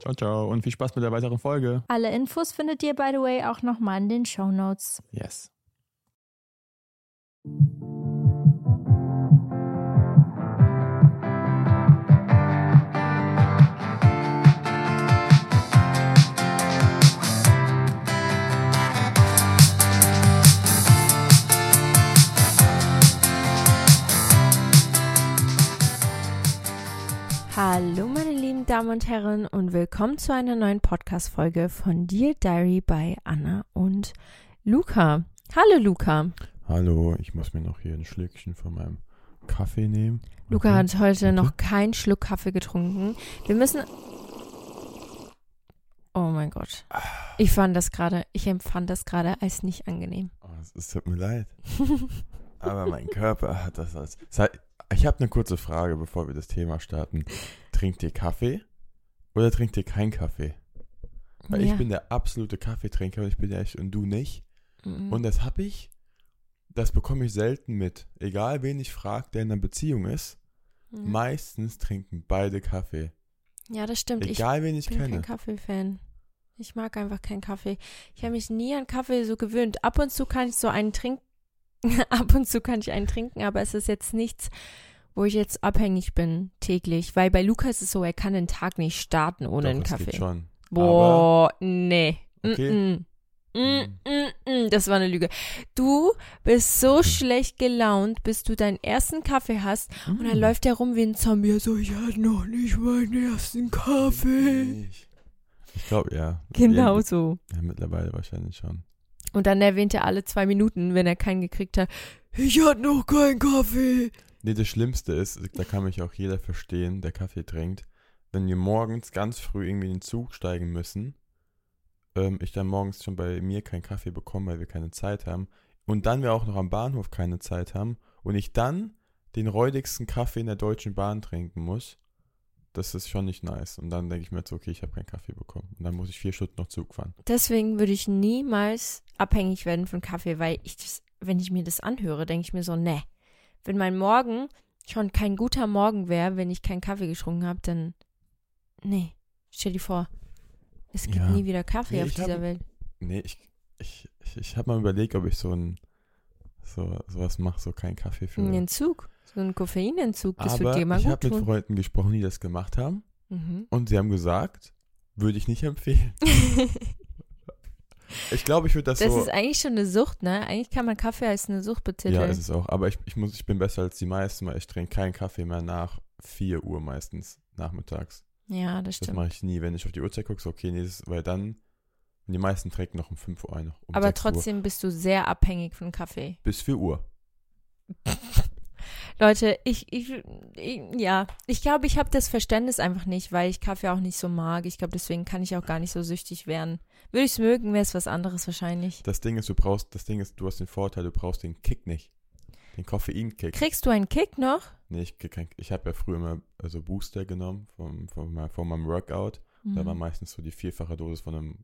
Ciao, ciao. Und viel Spaß mit der weiteren Folge. Alle Infos findet ihr, by the way, auch nochmal in den Show Notes. Yes. Hallo meine lieben Damen und Herren und willkommen zu einer neuen Podcast-Folge von Dear Diary bei Anna und Luca. Hallo Luca. Hallo, ich muss mir noch hier ein Schlückchen von meinem Kaffee nehmen. Luca okay. hat heute okay. noch keinen Schluck Kaffee getrunken. Wir müssen... Oh mein Gott. Ich fand das gerade, ich empfand das gerade als nicht angenehm. Oh, es tut mir leid. Aber mein Körper hat das als... Ich habe eine kurze Frage, bevor wir das Thema starten. Trinkt ihr Kaffee oder trinkt ihr keinen Kaffee? Weil ja. ich bin der absolute Kaffeetrinker und ich bin echt und du nicht. Mhm. Und das habe ich, das bekomme ich selten mit. Egal wen ich frage, der in einer Beziehung ist, mhm. meistens trinken beide Kaffee. Ja, das stimmt. Egal ich wen ich bin kenne. kein Kaffee-Fan. Ich mag einfach keinen Kaffee. Ich habe mich nie an Kaffee so gewöhnt. Ab und zu kann ich so einen trinken Ab und zu kann ich einen trinken, aber es ist jetzt nichts, wo ich jetzt abhängig bin täglich. Weil bei Lukas ist es so, er kann den Tag nicht starten ohne Doch, einen Kaffee. Geht schon. Boah, aber nee. Okay. Mm -mm. Mm das war eine Lüge. Du bist so hm. schlecht gelaunt, bis du deinen ersten Kaffee hast und dann hm. läuft er rum wie ein Zombie. So, ich hatte noch nicht meinen ersten Kaffee. Ich glaube, ja. Genau so. Ja, mittlerweile wahrscheinlich schon. Und dann erwähnt er alle zwei Minuten, wenn er keinen gekriegt hat, ich hatte noch keinen Kaffee. Nee, das Schlimmste ist, da kann mich auch jeder verstehen, der Kaffee trinkt, wenn wir morgens ganz früh irgendwie in den Zug steigen müssen, ähm, ich dann morgens schon bei mir keinen Kaffee bekomme, weil wir keine Zeit haben, und dann wir auch noch am Bahnhof keine Zeit haben, und ich dann den räudigsten Kaffee in der Deutschen Bahn trinken muss, das ist schon nicht nice. Und dann denke ich mir jetzt, okay, ich habe keinen Kaffee bekommen. Und dann muss ich vier Stunden noch Zug fahren. Deswegen würde ich niemals abhängig werden von Kaffee, weil ich das, wenn ich mir das anhöre, denke ich mir so, ne. Wenn mein Morgen schon kein guter Morgen wäre, wenn ich keinen Kaffee getrunken habe, dann, nee. Stell dir vor, es gibt ja. nie wieder Kaffee nee, auf dieser hab, Welt. Nee, ich, ich, ich, ich habe mal überlegt, ob ich so ein, so, sowas mache, so keinen Kaffee für. Einen Entzug? So ein Koffeinentzug, das Aber wird dir mal ich habe mit Freunden gesprochen, die das gemacht haben. Mhm. Und sie haben gesagt, würde ich nicht empfehlen. Ich glaube, ich würde das, Das so. ist eigentlich schon eine Sucht, ne? Eigentlich kann man Kaffee als eine Sucht betiteln. ja, ist es auch. Aber ich, ich muss, ich bin besser als die meisten, weil ich trinke keinen Kaffee mehr nach 4 Uhr meistens nachmittags. Ja, das Das stimmt. mache ich nie. Wenn ich auf die Uhrzeit gucke, so okay, nee, das, weil dann, die meisten trinken noch um 5 Uhr ein. Um Aber 6 Uhr. trotzdem bist du sehr abhängig von Kaffee. Bis 4 Uhr. Leute, ich, ich, ich ja, ich glaube, ich habe das Verständnis einfach nicht, weil ich Kaffee auch nicht so mag. Ich glaube, deswegen kann ich auch gar nicht so süchtig werden. Würde ich es mögen, wäre es was anderes wahrscheinlich. Das Ding ist, du brauchst, das Ding ist, du hast den Vorteil, du brauchst den Kick nicht. Den Koffeinkick. Kriegst du einen Kick noch? Nee, ich, kein- ich habe ja früher immer also Booster genommen vom, vom, von meinem Workout. Da war Mhm. meistens so die vierfache Dosis von einem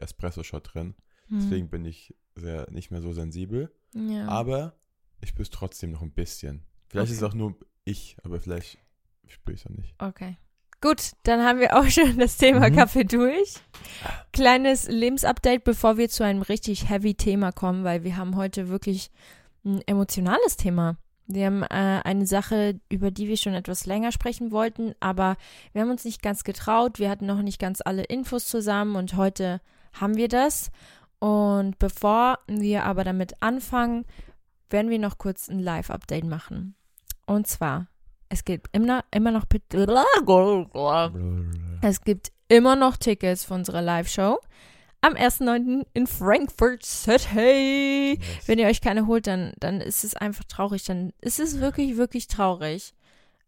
Espresso-Shot drin. Mhm. Deswegen bin ich sehr, nicht mehr so sensibel. ja. Aber ich spüre es trotzdem noch ein bisschen. Vielleicht ist es Okay. auch nur ich, aber vielleicht spüre ich es auch nicht. Okay. Gut, dann haben wir auch schon das Thema Mhm. Kaffee durch. Kleines Lebensupdate, bevor wir zu einem richtig heavy Thema kommen, weil wir haben heute wirklich ein emotionales Thema. Wir haben äh, eine Sache, über die wir schon etwas länger sprechen wollten, aber wir haben uns nicht ganz getraut. Wir hatten noch nicht ganz alle Infos zusammen und heute haben wir das. Und bevor wir aber damit anfangen, werden wir noch kurz ein Live-Update machen. Und zwar, es gibt immer, immer noch es gibt immer noch Tickets für unsere Live-Show am 1.9. in Frankfurt City. Yes. Wenn ihr euch keine holt, dann, dann ist es einfach traurig. Dann ist es wirklich, wirklich traurig.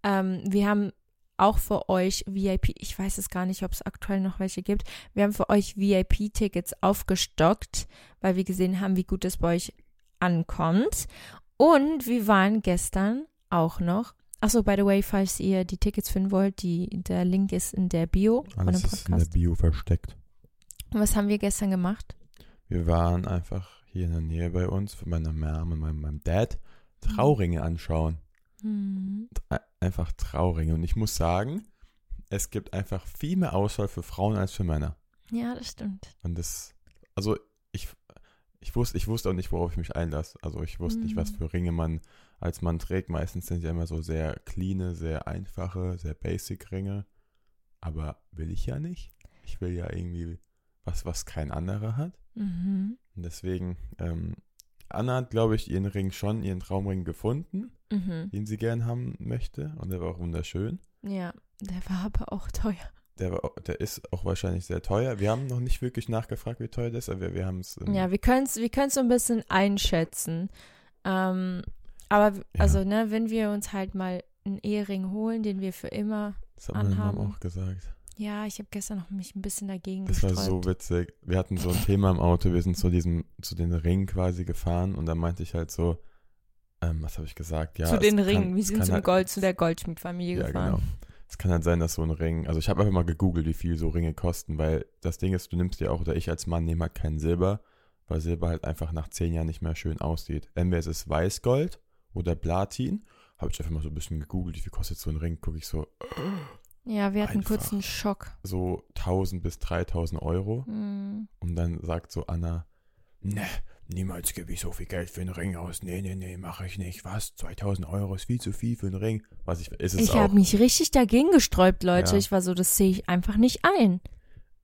Ähm, wir haben auch für euch VIP, ich weiß es gar nicht, ob es aktuell noch welche gibt. Wir haben für euch VIP-Tickets aufgestockt, weil wir gesehen haben, wie gut es bei euch ankommt. Und wir waren gestern auch noch. Achso, by the way, falls ihr die Tickets finden wollt, die, der Link ist in der Bio Alles ist in der. Bio versteckt. Und was haben wir gestern gemacht? Wir waren einfach hier in der Nähe bei uns von meiner Mom und meinem, meinem Dad Trauringe anschauen. Hm. Ein- Einfach Trauringe. Und ich muss sagen, es gibt einfach viel mehr Auswahl für Frauen als für Männer. Ja, das stimmt. Und das, also ich, wusste, ich wusste auch nicht, worauf ich mich einlasse. Also ich wusste nicht, was Mhm. für Ringe man als Mann trägt. Meistens sind ja immer so sehr cleane, sehr einfache, sehr basic Ringe. Aber will ich ja nicht. Ich will ja irgendwie was, was kein anderer hat. Mhm. Und deswegen, ähm, Anna hat, glaube ich, ihren Ring schon, ihren Traumring gefunden, Mhm. den sie gern haben möchte. Und der war auch wunderschön. Ja, der war aber auch teuer. Der, war, der ist auch wahrscheinlich sehr teuer. Wir haben noch nicht wirklich nachgefragt, wie teuer der ist, aber wir, wir haben es. Ja, wir können es wir können's so ein bisschen einschätzen. Ähm, aber, Ja. also, ne, wenn wir uns halt mal einen Ehering holen, den wir für immer. das hat meine Mom anhaben. auch gesagt. Ja, ich habe gestern noch mich ein bisschen dagegen Das war gesträubt. so witzig. Wir hatten so ein Thema im Auto. Wir sind zu diesem, zu den Ringen quasi gefahren und da meinte ich halt so, ähm, was habe ich gesagt? Ja, zu den kann- Ringen. Wir es sind kann zum halt- Gold, zu der Goldschmiedfamilie Ja, gefahren. genau. Es kann halt sein, dass so ein Ring, also ich habe einfach mal gegoogelt, wie viel so Ringe kosten, weil das Ding ist, du nimmst ja auch, oder ich als Mann nehme halt kein Silber, weil Silber halt einfach nach zehn Jahren nicht mehr schön aussieht. Entweder es ist Weißgold oder Platin. Habe ich einfach mal so ein bisschen gegoogelt, wie viel kostet so ein Ring, gucke ich so, Ja, wir hatten Einfach. kurz einen Schock. so 1000 bis 3000 Euro. Hm. Und dann sagt so Anna, ne, niemals gebe ich so viel Geld für einen Ring aus. Nee, nee, nee, mache ich nicht. Was? 2000 Euro ist viel zu viel für einen Ring. Was ich, ist es Ich habe mich richtig dagegen gesträubt, Leute. Ja. Ich war so, das sehe ich einfach nicht ein.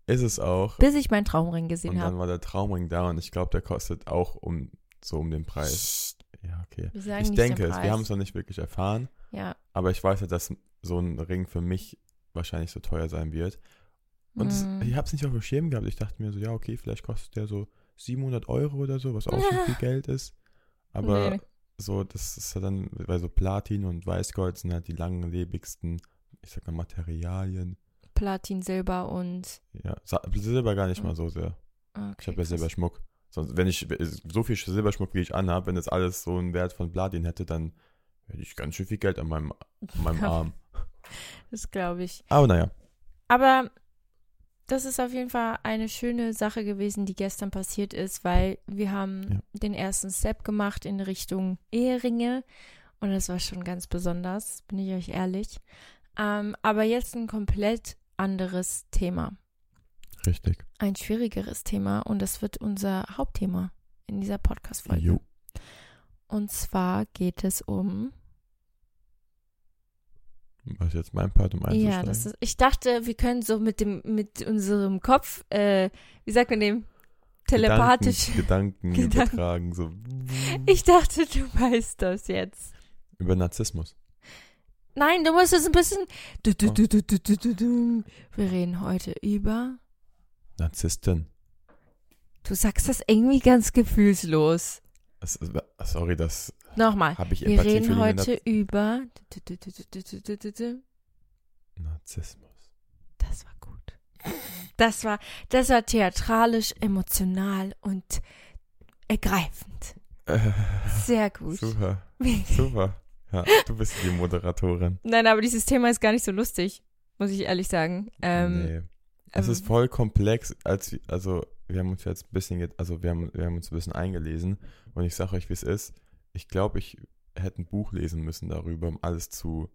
Ist es auch. Bis ich meinen Traumring Und gesehen dann habe. war der Traumring da und ich glaube, der kostet auch um so um den Preis. Ja, okay. Ich denke den es. Wir haben es noch nicht wirklich erfahren, Ja. aber ich weiß ja, dass so ein Ring für mich wahrscheinlich so teuer sein wird. Und es- Hm. ich habe es nicht auf dem Schirm gehabt. Ich dachte mir so, ja, okay, vielleicht kostet der so 700 Euro oder so, was auch schon viel Geld ist. Aber Nee. so, das ist ja dann, weil so Platin und Weißgold sind halt die langlebigsten, ich sag mal, Materialien. Platin, Silber und. Ja, Silber gar nicht mal so sehr. Okay, Ich habe ja. Silberschmuck. Sonst, wenn ich so viel Silberschmuck, wie ich anhabe, wenn das alles so einen Wert von Platin hätte, dann hätte ich ganz schön viel Geld an meinem, an meinem Arm. Das glaube ich. Aber naja, Aber das ist auf jeden Fall eine schöne Sache gewesen, die gestern passiert ist, weil wir haben Ja. den ersten Step gemacht in Richtung Eheringe und das war schon ganz besonders, bin ich euch ehrlich. Ähm, aber jetzt ein komplett anderes Thema, richtig. ein schwierigeres Thema und das wird unser Hauptthema in dieser Podcast-Folge. Und zwar geht es um Was jetzt mein Part, um einzusteigen? Ja, das ist, ich dachte, wir können so mit dem, mit unserem Kopf, äh, wie sagt man dem, telepathisch. Gedanken, Gedanken, übertragen, so Ich dachte, du weißt das jetzt. über Narzissmus. Nein, du musst es ein bisschen. Du, du, Oh. du. Wir reden heute über. Narzisstin. Du sagst das irgendwie ganz gefühlslos. Ist, sorry, das Nochmal. habe ich Wir Empathie reden für heute über. Du, du. Narzissmus. Das war gut. Das war, das war theatralisch, emotional und ergreifend. Äh, Sehr gut. super, super. Ja, du bist die Moderatorin. Nein, aber dieses Thema ist gar nicht so lustig, muss ich ehrlich sagen. Ähm, nee. Es ähm, ist voll komplex, als also wir haben uns jetzt ein bisschen, also wir haben, wir haben uns ein bisschen eingelesen und ich sage euch, wie es ist. Ich glaube, ich hätte ein Buch lesen müssen darüber, um alles zu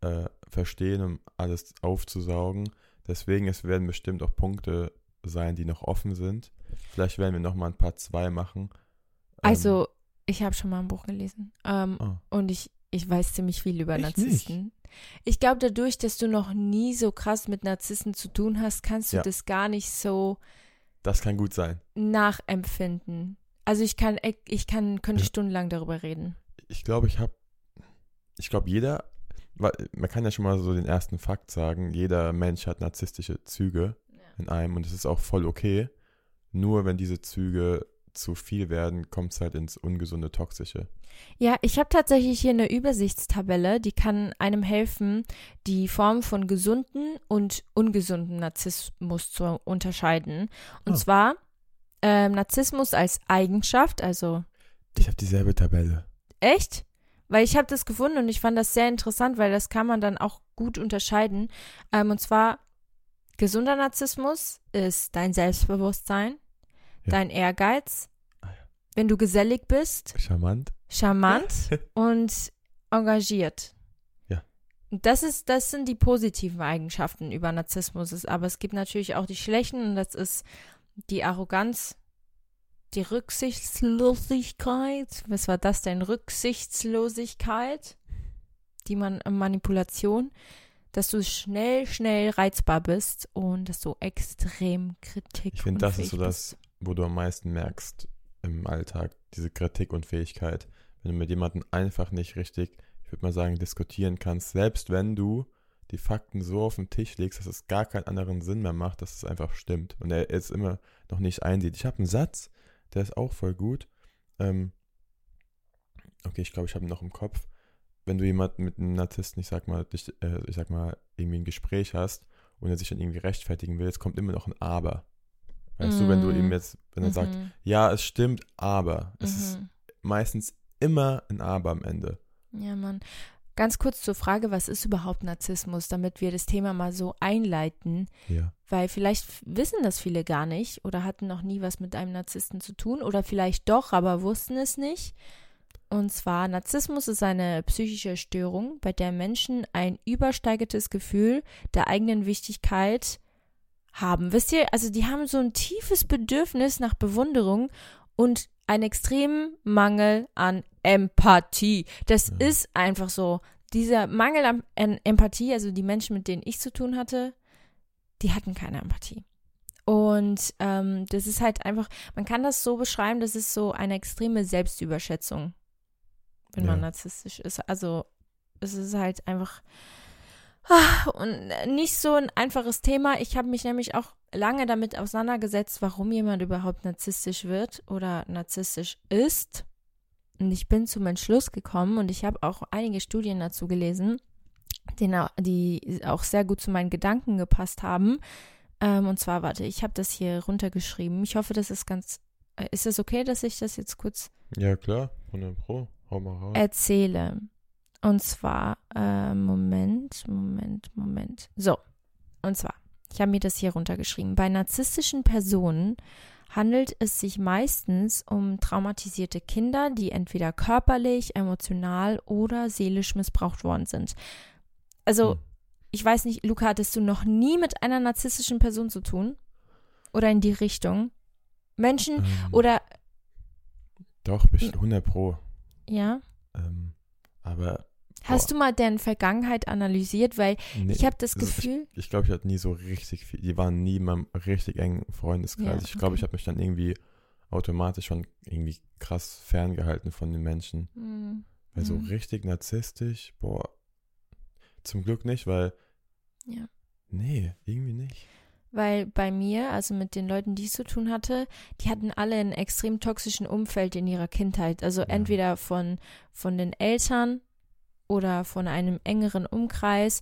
äh, verstehen, um alles aufzusaugen. Deswegen, es werden bestimmt auch Punkte sein, die noch offen sind. Vielleicht werden wir noch mal ein paar zwei machen. Ähm, Also, ich habe schon mal ein Buch gelesen. Ähm, ah, und ich, ich weiß ziemlich viel über Ich Narzissten. Ich glaube, dadurch, dass du noch nie so krass mit Narzissten zu tun hast, kannst du Ja. das gar nicht so das kann gut sein. nachempfinden. Also ich kann, ich kann, könnte Ja. stundenlang darüber reden. ich glaube, ich habe, ich glaube, jeder, weil man kann ja schon mal so den ersten Fakt sagen, jeder Mensch hat narzisstische Züge in einem und es ist auch voll okay. Nur wenn diese Züge zu viel werden, kommt es halt ins ungesunde, toxische. Ja, ich habe tatsächlich hier eine Übersichtstabelle, die kann einem helfen, die Form von gesunden und ungesunden Narzissmus zu unterscheiden. Und Ah. zwar ähm, Narzissmus als Eigenschaft, also Ich habe dieselbe Tabelle. Echt? Weil ich habe das gefunden und ich fand das sehr interessant, weil das kann man dann auch gut unterscheiden. Ähm, und zwar, gesunder Narzissmus ist dein Selbstbewusstsein, Ja. dein Ehrgeiz, Ah, ja. wenn du gesellig bist, Charmant. charmant und engagiert. Das, ist, das sind die positiven Eigenschaften über Narzissmus. Aber es gibt natürlich auch die schlechten und das ist die Arroganz, die Rücksichtslosigkeit. Was war das denn? Rücksichtslosigkeit, die man äh, Manipulation, dass du schnell, schnell reizbar bist und dass du extrem Kritik Ich finde, das ist so das, wo du am meisten merkst im Alltag, diese Kritik und Fähigkeit. Wenn du mit jemandem einfach nicht richtig, ich würde mal sagen, diskutieren kannst, selbst wenn du die Fakten so auf den Tisch legst, dass es gar keinen anderen Sinn mehr macht, dass es einfach stimmt und er es immer noch nicht einsieht. Ich habe einen Satz, der ist auch voll gut. Ähm, okay, ich glaube, ich habe ihn noch im Kopf. Wenn du jemanden mit einem Narzissten, ich sag mal, dich, äh, ich sag mal, irgendwie ein Gespräch hast und er sich dann irgendwie rechtfertigen will, es kommt immer noch ein Aber. Weißt du, wenn du Mm. ihm jetzt, wenn er sagt, Mhm, ja, es stimmt, aber. Es ist mhm. meistens immer ein Aber am Ende. Ja, Mann. Ganz kurz zur Frage, was ist überhaupt Narzissmus, damit wir das Thema mal so einleiten, Ja. weil vielleicht wissen das viele gar nicht oder hatten noch nie was mit einem Narzissten zu tun oder vielleicht doch, aber wussten es nicht. Und zwar, Narzissmus ist eine psychische Störung, bei der Menschen ein übersteigertes Gefühl der eigenen Wichtigkeit haben. Wisst ihr, also die haben so ein tiefes Bedürfnis nach Bewunderung und einen extremen Mangel an Empathie. Das Ja. ist einfach so. Dieser Mangel an, an Empathie, also die Menschen, mit denen ich zu tun hatte, die hatten keine Empathie. Und ähm, das ist halt einfach, man kann das so beschreiben, das ist so eine extreme Selbstüberschätzung, wenn man Ja. narzisstisch ist. Also es ist halt einfach und nicht so ein einfaches Thema. Ich habe mich nämlich auch lange damit auseinandergesetzt, warum jemand überhaupt narzisstisch wird oder narzisstisch ist. Und ich bin zum Entschluss gekommen und ich habe auch einige Studien dazu gelesen, die auch sehr gut zu meinen Gedanken gepasst haben. Ähm, und zwar, warte, ich habe das hier runtergeschrieben. Ich hoffe, das ist ganz. äh, Ist es okay, dass ich das jetzt kurz Ja, klar. 100 Pro. Hau mal raus. erzähle? Und zwar, äh, Moment, Moment, Moment. So, und zwar, ich habe mir das hier runtergeschrieben. Bei narzisstischen Personen handelt es sich meistens um traumatisierte Kinder, die entweder körperlich, emotional oder seelisch missbraucht worden sind. Also, Hm. ich weiß nicht, Luca, hattest du noch nie mit einer narzisstischen Person zu tun? Oder in die Richtung? Menschen Ähm, oder, Doch, bestimmt 100 Pro. ja? Ähm, aber Hast du mal deren Vergangenheit analysiert? Weil Nee, ich habe das ist- Gefühl, Ich glaube, ich hatte nie so richtig viel. Die waren nie in meinem richtig engen Freundeskreis. Ja, ich glaube, okay. ich habe mich dann irgendwie automatisch schon irgendwie krass ferngehalten von den Menschen. Hm, Weil so Mhm. richtig narzisstisch, boah. Zum Glück nicht, weil. Ja. Nee, irgendwie nicht. weil bei mir, also mit den Leuten, die ich zu tun hatte, die hatten alle ein extrem toxischen Umfeld in ihrer Kindheit. Also entweder von, von den Eltern oder von einem engeren Umkreis.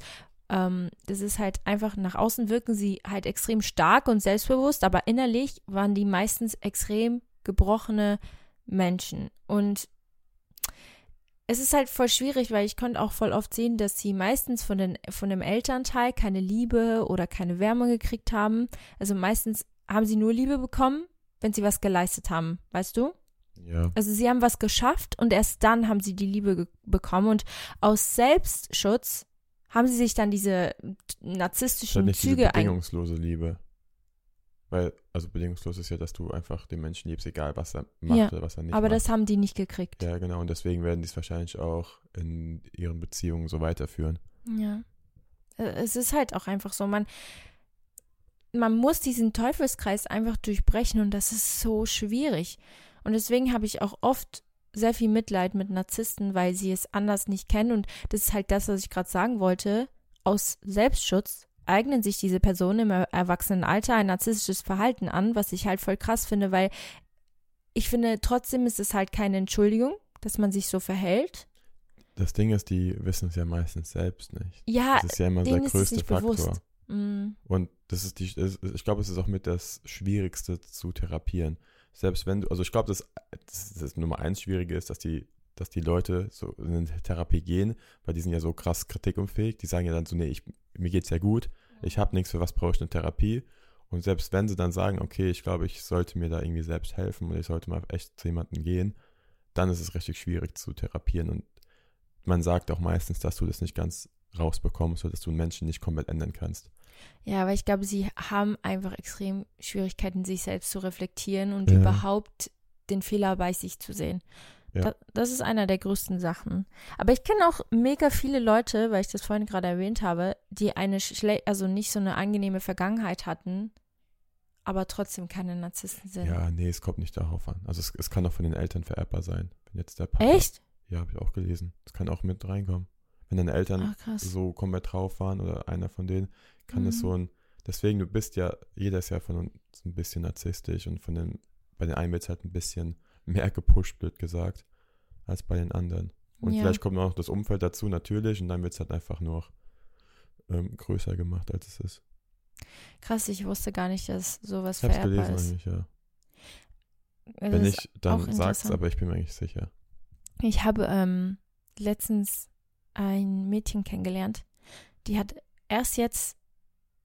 Ähm, das ist halt einfach, nach außen wirken sie halt extrem stark und selbstbewusst, aber innerlich waren die meistens extrem gebrochene Menschen. Und es ist halt voll schwierig, weil ich konnte auch voll oft sehen, dass sie meistens von, den, von dem Elternteil keine Liebe oder keine Wärme gekriegt haben. Also meistens haben sie nur Liebe bekommen, wenn sie was geleistet haben, weißt du? Ja. Also sie haben was geschafft und erst dann haben sie die Liebe bekommen und aus Selbstschutz haben sie sich dann diese narzisstischen nicht diese Züge ein bedingungslose Liebe. Weil, also bedingungslos ist ja, dass du einfach den Menschen liebst, egal was er macht Ja, oder was er nicht aber macht. das haben die nicht gekriegt. ja, genau. Und deswegen werden die es wahrscheinlich auch in ihren Beziehungen so weiterführen. Ja. Äh, Es ist halt auch einfach so, man, man muss diesen Teufelskreis einfach durchbrechen und das ist so schwierig. Und deswegen habe ich auch oft sehr viel Mitleid mit Narzissten, weil sie es anders nicht kennen. Und das ist halt das, was ich gerade sagen wollte. Aus Selbstschutz eignen sich diese Personen im er- Erwachsenenalter ein narzisstisches Verhalten an, was ich halt voll krass finde, weil ich finde, trotzdem ist es halt keine Entschuldigung, dass man sich so verhält. Das Ding ist, die wissen es ja meistens selbst nicht. Ja, Das ist ja immer der größte nicht Faktor. bewusst. mm, Und das ist die, ich glaube, es ist auch mit das Schwierigste zu therapieren. Selbst wenn du, also ich glaube, das, das, das Nummer eins Schwierige ist, dass die, dass die Leute so in eine Therapie gehen, weil die sind ja so krass kritikunfähig. Die sagen ja dann so, nee, ich, mir geht's ja gut, ich habe nichts, für was brauche ich eine Therapie. Und selbst wenn sie dann sagen, okay, ich glaube, ich sollte mir da irgendwie selbst helfen oder ich sollte mal echt zu jemandem gehen, dann ist es richtig schwierig zu therapieren. Und man sagt auch meistens, dass du das nicht ganz rausbekommst oder dass du einen Menschen nicht komplett ändern kannst. Ja, aber ich glaube, sie haben einfach extrem Schwierigkeiten, sich selbst zu reflektieren und Ja. überhaupt den Fehler bei sich zu sehen. Ja. Da, das ist einer der größten Sachen. Aber ich kenne auch mega viele Leute, weil ich das vorhin gerade erwähnt habe, die eine schle also nicht so eine angenehme Vergangenheit hatten, aber trotzdem keine Narzissten sind. Ja, nee, es kommt nicht darauf an. Also es, es kann auch von den Eltern vererbbar sein. Wenn jetzt der Papa. Echt? Ja, habe ich auch gelesen. Es kann auch mit reinkommen. Wenn deine Eltern krass. so komplett drauf waren oder einer von denen, kann es Mhm. so ein. Deswegen, du bist ja, jeder ist ja von uns ein bisschen narzisstisch und von den, bei den einen wird es halt ein bisschen mehr gepusht, blöd gesagt, als bei den anderen. Und Ja. vielleicht kommt noch das Umfeld dazu, natürlich, und dann wird es halt einfach nur ähm, größer gemacht, als es ist. Krass, ich wusste gar nicht, dass sowas Ich vererbbar gelesen ist. eigentlich, ja. Das Wenn nicht, dann auch sag's, aber ich bin mir eigentlich sicher. Ich habe ähm, letztens ein Mädchen kennengelernt, die hat erst jetzt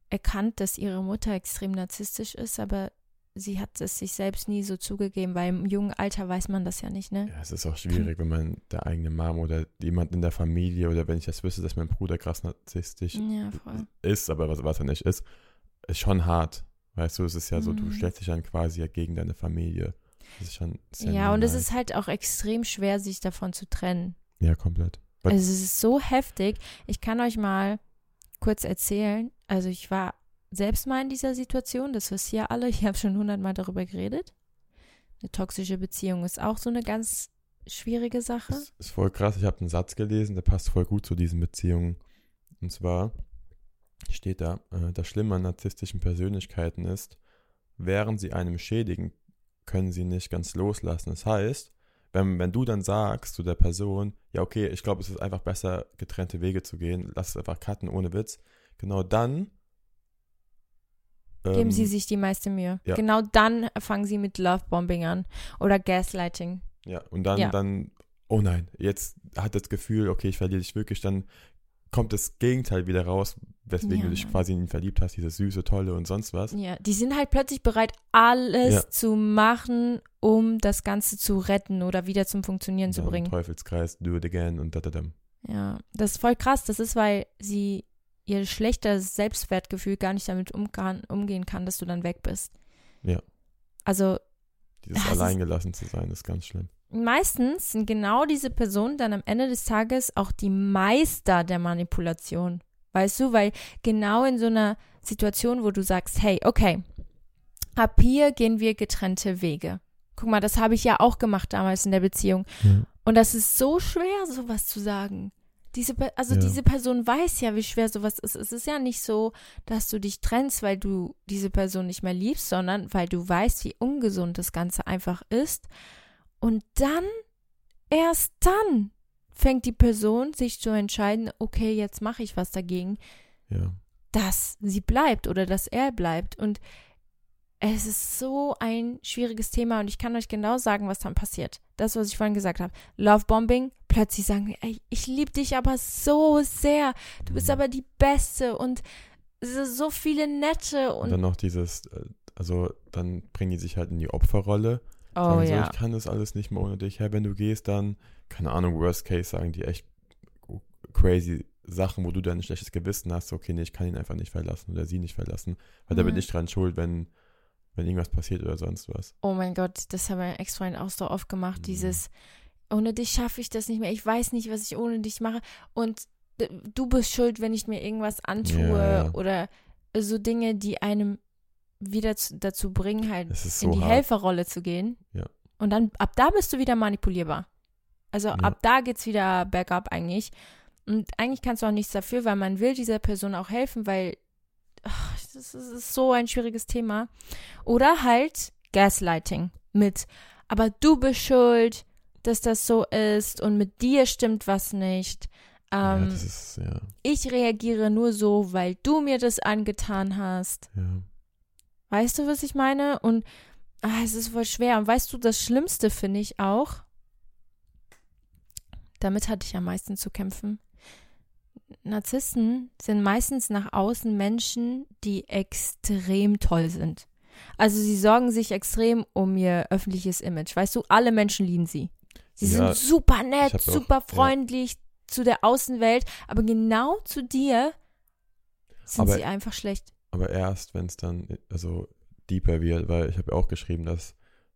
erkannt, dass ihre Mutter extrem narzisstisch ist, aber sie hat es sich selbst nie so zugegeben, weil im jungen Alter weiß man das ja nicht, ne? Ja, es ist auch schwierig, wenn man der eigene Mom oder jemand in der Familie oder wenn ich das wüsste, dass mein Bruder krass narzisstisch Ja, ist, aber was, was er nicht ist, ist schon hart. Weißt du, es ist ja so, du Mhm. stellst dich dann quasi ja gegen deine Familie. Das ist schon Ja, und es ist halt auch extrem schwer, sich davon zu trennen. Ja, komplett. Also es ist so heftig. Ich kann euch mal kurz erzählen. Also ich war selbst mal in dieser Situation, das wisst ihr alle. Ich habe schon hundertmal darüber geredet. Eine toxische Beziehung ist auch so eine ganz schwierige Sache. Das ist voll krass. Ich habe einen Satz gelesen, der passt voll gut zu diesen Beziehungen. Und zwar steht da, äh, das Schlimme an narzisstischen Persönlichkeiten ist, während sie einem schädigen, können sie nicht ganz loslassen. Das heißt, wenn, wenn du dann sagst zu der Person, ja, okay, ich glaube, es ist einfach besser, getrennte Wege zu gehen, lass es einfach cutten, ohne Witz, genau dann Geben ähm, sie sich die meiste Mühe. ja. Genau dann fangen sie mit Lovebombing an oder Gaslighting. Ja, und dann, Ja. dann, oh nein, jetzt hat das Gefühl, okay, ich verliere dich wirklich, dann kommt das Gegenteil wieder raus, weswegen Ja, du dich quasi in ihn verliebt hast, dieses süße, tolle und sonst was. Ja, die sind halt plötzlich bereit, alles Ja. zu machen, um das Ganze zu retten oder wieder zum Funktionieren zu Dann bringen. Teufelskreis, do it again und da, da, da. Ja, das ist voll krass. Das ist, weil sie ihr schlechtes Selbstwertgefühl gar nicht damit umkan, umgehen kann, dass du dann weg bist. Ja. Also, Dieses alleingelassen zu sein, ist ganz schlimm. meistens sind genau diese Personen dann am Ende des Tages auch die Meister der Manipulation. Weißt du, weil genau in so einer Situation, wo du sagst, hey, okay, ab hier gehen wir getrennte Wege. Guck mal, das habe ich ja auch gemacht damals in der Beziehung. Ja. Und das ist so schwer, sowas zu sagen. Diese, also Ja. diese Person weiß ja, wie schwer sowas ist. Es ist ja nicht so, dass du dich trennst, weil du diese Person nicht mehr liebst, sondern weil du weißt, wie ungesund das Ganze einfach ist. Und dann, erst dann, fängt die Person sich zu entscheiden, okay, jetzt mache ich was dagegen, Ja. dass sie bleibt oder dass er bleibt. Und es ist so ein schwieriges Thema und ich kann euch genau sagen, was dann passiert. Das, was ich vorhin gesagt habe. Lovebombing, plötzlich sagen, ey, ich liebe dich aber so sehr. Du bist Mhm. aber die Beste und so viele nette Und und, dann noch dieses, äh, also dann bringen die sich halt in die Opferrolle. Oh sagen so, ja. ich kann das alles nicht mehr ohne dich. Hey, wenn du gehst, dann, keine Ahnung, worst case sagen die echt crazy Sachen, wo du dann ein schlechtes Gewissen hast, okay, nee, ich kann ihn einfach nicht verlassen oder sie nicht verlassen, weil da bin Mhm. ich dran schuld, wenn, wenn irgendwas passiert oder sonst was. Oh mein Gott, das haben mein Ex-Freund auch so oft gemacht. Mhm. Dieses, ohne dich schaffe ich das nicht mehr. Ich weiß nicht, was ich ohne dich mache. Und du bist schuld, wenn ich mir irgendwas antue. Ja. Oder so Dinge, die einem wieder zu, dazu bringen, halt ist in so die hart. Helferrolle zu gehen. Ja. Und dann, ab da bist du wieder manipulierbar. Also Ja. ab da geht's wieder bergab eigentlich. Und eigentlich kannst du auch nichts dafür, weil man will dieser Person auch helfen, weil ach, das, ist, so ein schwieriges Thema. Oder halt Gaslighting mit, aber du bist schuld, dass das so ist und mit dir stimmt was nicht. ja, Ähm, das ist, ja, ich reagiere nur so, weil du mir das angetan hast. ja. Weißt du, was ich meine? Und ah, es ist voll schwer. Und weißt du, das Schlimmste finde ich auch, damit hatte ich am meisten zu kämpfen. Narzissten sind meistens nach außen Menschen, die extrem toll sind. Also sie sorgen sich extrem um ihr öffentliches Image. Weißt du, alle Menschen lieben sie. Sie Ja, sind super nett, hab auch- super ja. freundlich zu der Außenwelt, aber genau zu dir sind Aber- sie einfach schlecht. Aber erst, wenn es dann also deeper wird, weil ich habe ja auch geschrieben, dass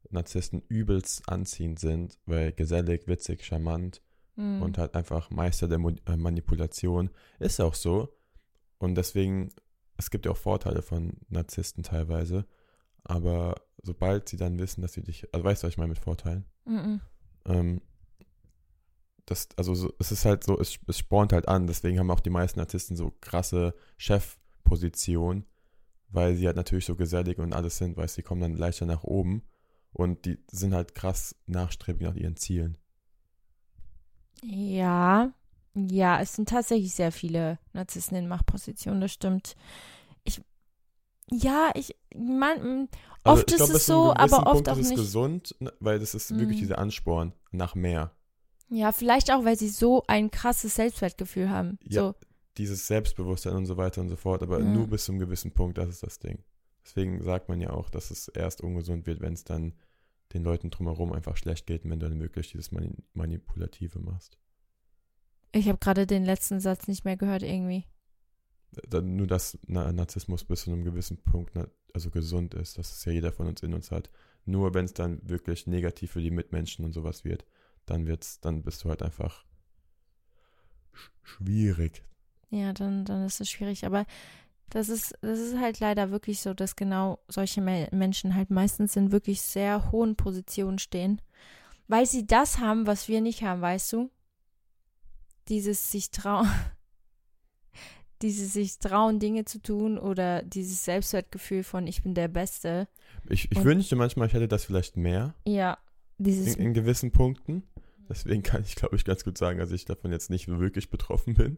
Narzissten übelst anziehend sind, weil gesellig, witzig, charmant Hm. und halt einfach Meister der Mo äh, Manipulation. Ist auch so. Und deswegen, es gibt ja auch Vorteile von Narzissten teilweise. Aber sobald sie dann wissen, dass sie dich, also weißt du, was ich meine mit Vorteilen? Mhm. Ähm, das, also so, es ist halt so, es, es spornt halt an, deswegen haben auch die meisten Narzissten so krasse Chefpositionen, weil sie halt natürlich so gesellig und alles sind, weil sie kommen dann leichter nach oben und die sind halt krass nachstrebig nach ihren Zielen. Ja, ja, es sind tatsächlich sehr viele Narzissten in Machtpositionen, das stimmt. Ich, ja, ich, man, Also Oft ich ist glaub, es zu einem so, aber oft Punkt auch ist es nicht. gesund, ne, weil das ist wirklich Mhm. dieser Ansporn nach mehr. ja, vielleicht auch, weil sie so ein krasses Selbstwertgefühl haben. Ja. So, Dieses Selbstbewusstsein und so weiter und so fort, aber Ja. nur bis zu einem gewissen Punkt, das ist das Ding. Deswegen sagt man ja auch, dass es erst ungesund wird, wenn es dann den Leuten drumherum einfach schlecht geht, wenn du dann wirklich dieses Mani Manipulative machst. ich habe gerade den letzten Satz nicht mehr gehört irgendwie. Dann nur, dass Na Narzissmus bis zu einem gewissen Punkt na also gesund ist, dass es ja jeder von uns in uns hat. Nur wenn es dann wirklich negativ für die Mitmenschen und sowas wird, dann wird's, dann bist du halt einfach sch schwierig. Ja, dann, dann ist es schwierig. Aber das ist, das ist halt leider wirklich so, dass genau solche Me Menschen halt meistens in wirklich sehr hohen Positionen stehen, weil sie das haben, was wir nicht haben, weißt du? Dieses sich trauen, dieses sich trauen, Dinge zu tun oder dieses Selbstwertgefühl von ich bin der Beste. Ich, ich Und- wünschte manchmal, ich hätte das vielleicht mehr Ja, dieses in, in gewissen Punkten. Deswegen kann ich, glaube ich, ganz gut sagen, dass ich davon jetzt nicht wirklich betroffen bin.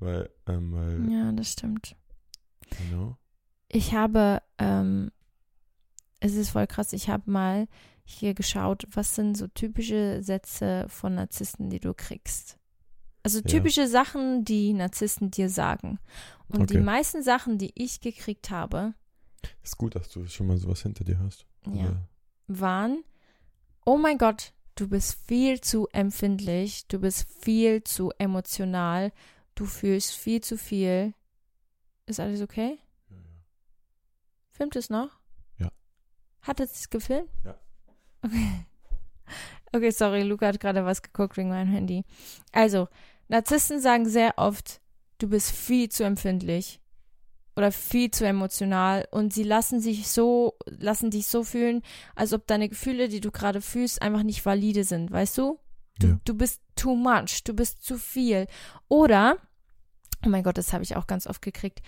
Weil, ähm, weil, Ja, das stimmt. genau. Ich habe, ähm, es ist voll krass, ich habe mal hier geschaut, was sind so typische Sätze von Narzissten, die du kriegst. Also Ja. typische Sachen, die Narzissten dir sagen. Und die Okay. meisten Sachen, die ich gekriegt habe, Ist gut, dass du schon mal sowas hinter dir hast. ja, Oder- waren, oh mein Gott, du bist viel zu empfindlich, du bist viel zu emotional, du fühlst viel zu viel. Ist alles okay? Filmt es noch? Ja. Hat es gefilmt? Ja. Okay. Okay, sorry, Luca hat gerade was geguckt wegen meinem Handy. Also, Narzissten sagen sehr oft, du bist viel zu empfindlich oder viel zu emotional und sie lassen sich so, lassen dich so fühlen, als ob deine Gefühle, die du gerade fühlst, einfach nicht valide sind, weißt du? Du, Ja. du bist too much, du bist zu viel. Oder, oh mein Gott, das habe ich auch ganz oft gekriegt.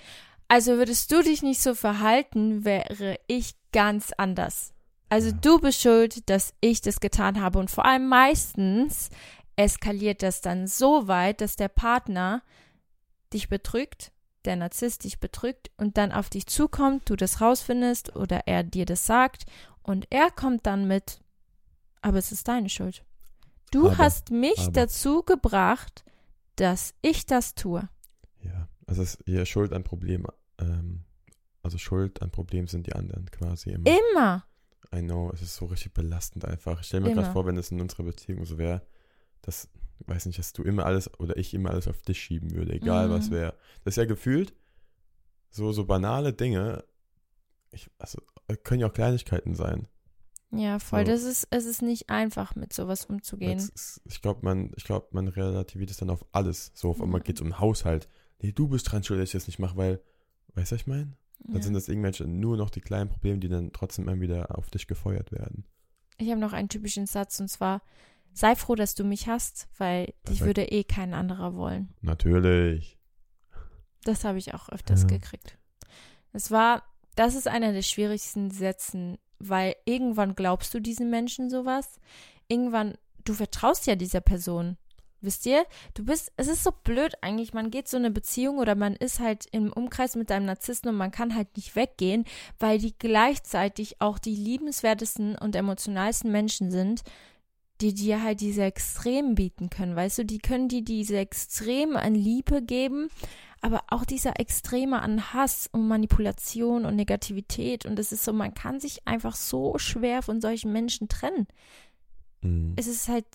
Also würdest du dich nicht so verhalten, wäre ich ganz anders. Also Ja. du bist schuld, dass ich das getan habe. Und vor allem meistens eskaliert das dann so weit, dass der Partner dich betrügt, der Narzisst dich betrügt und dann auf dich zukommt, du das rausfindest oder er dir das sagt und er kommt dann mit, aber es ist deine Schuld. Du Aber, hast mich aber. dazu gebracht, dass ich das tue. Also es ist hier Schuld an Problem, ähm, also Schuld an Problem sind die anderen quasi immer. Immer. I know, es ist so richtig belastend einfach. Ich stelle mir gerade vor, wenn es in unserer Beziehung so wäre, dass, weiß nicht, dass du immer alles oder ich immer alles auf dich schieben würde, egal Mhm. was wäre. Das ist ja gefühlt so, so banale Dinge, ich, also äh, können ja auch Kleinigkeiten sein. Ja, voll. So. Das ist, es ist nicht einfach, mit sowas umzugehen. Ist, ich glaube, man, ich glaub, man relativiert es dann auf alles. So, auf einmal Ja. geht es um den Haushalt. Nee, du bist dran schuld, dass ich das nicht mache, weil, weißt du, was ich meine? Dann Ja. sind das irgendwelche nur noch die kleinen Probleme, die dann trotzdem immer wieder auf dich gefeuert werden. Ich habe noch einen typischen Satz und zwar: Sei froh, dass du mich hast, weil dich Perfekt. würde eh kein anderer wollen. Natürlich. Das habe ich auch öfters Ja. gekriegt. Es war, das ist einer der schwierigsten Sätzen, weil irgendwann glaubst du diesen Menschen sowas. Irgendwann, du vertraust ja dieser Person. Wisst ihr? Du bist, es ist so blöd eigentlich, man geht so eine Beziehung oder man ist halt im Umkreis mit deinem Narzissten und man kann halt nicht weggehen, weil die gleichzeitig auch die liebenswertesten und emotionalsten Menschen sind, die dir halt diese Extremen bieten können, weißt du? Die können dir diese Extreme an Liebe geben, aber auch dieser Extreme an Hass und Manipulation und Negativität und es ist so, man kann sich einfach so schwer von solchen Menschen trennen. Mhm. Es ist halt,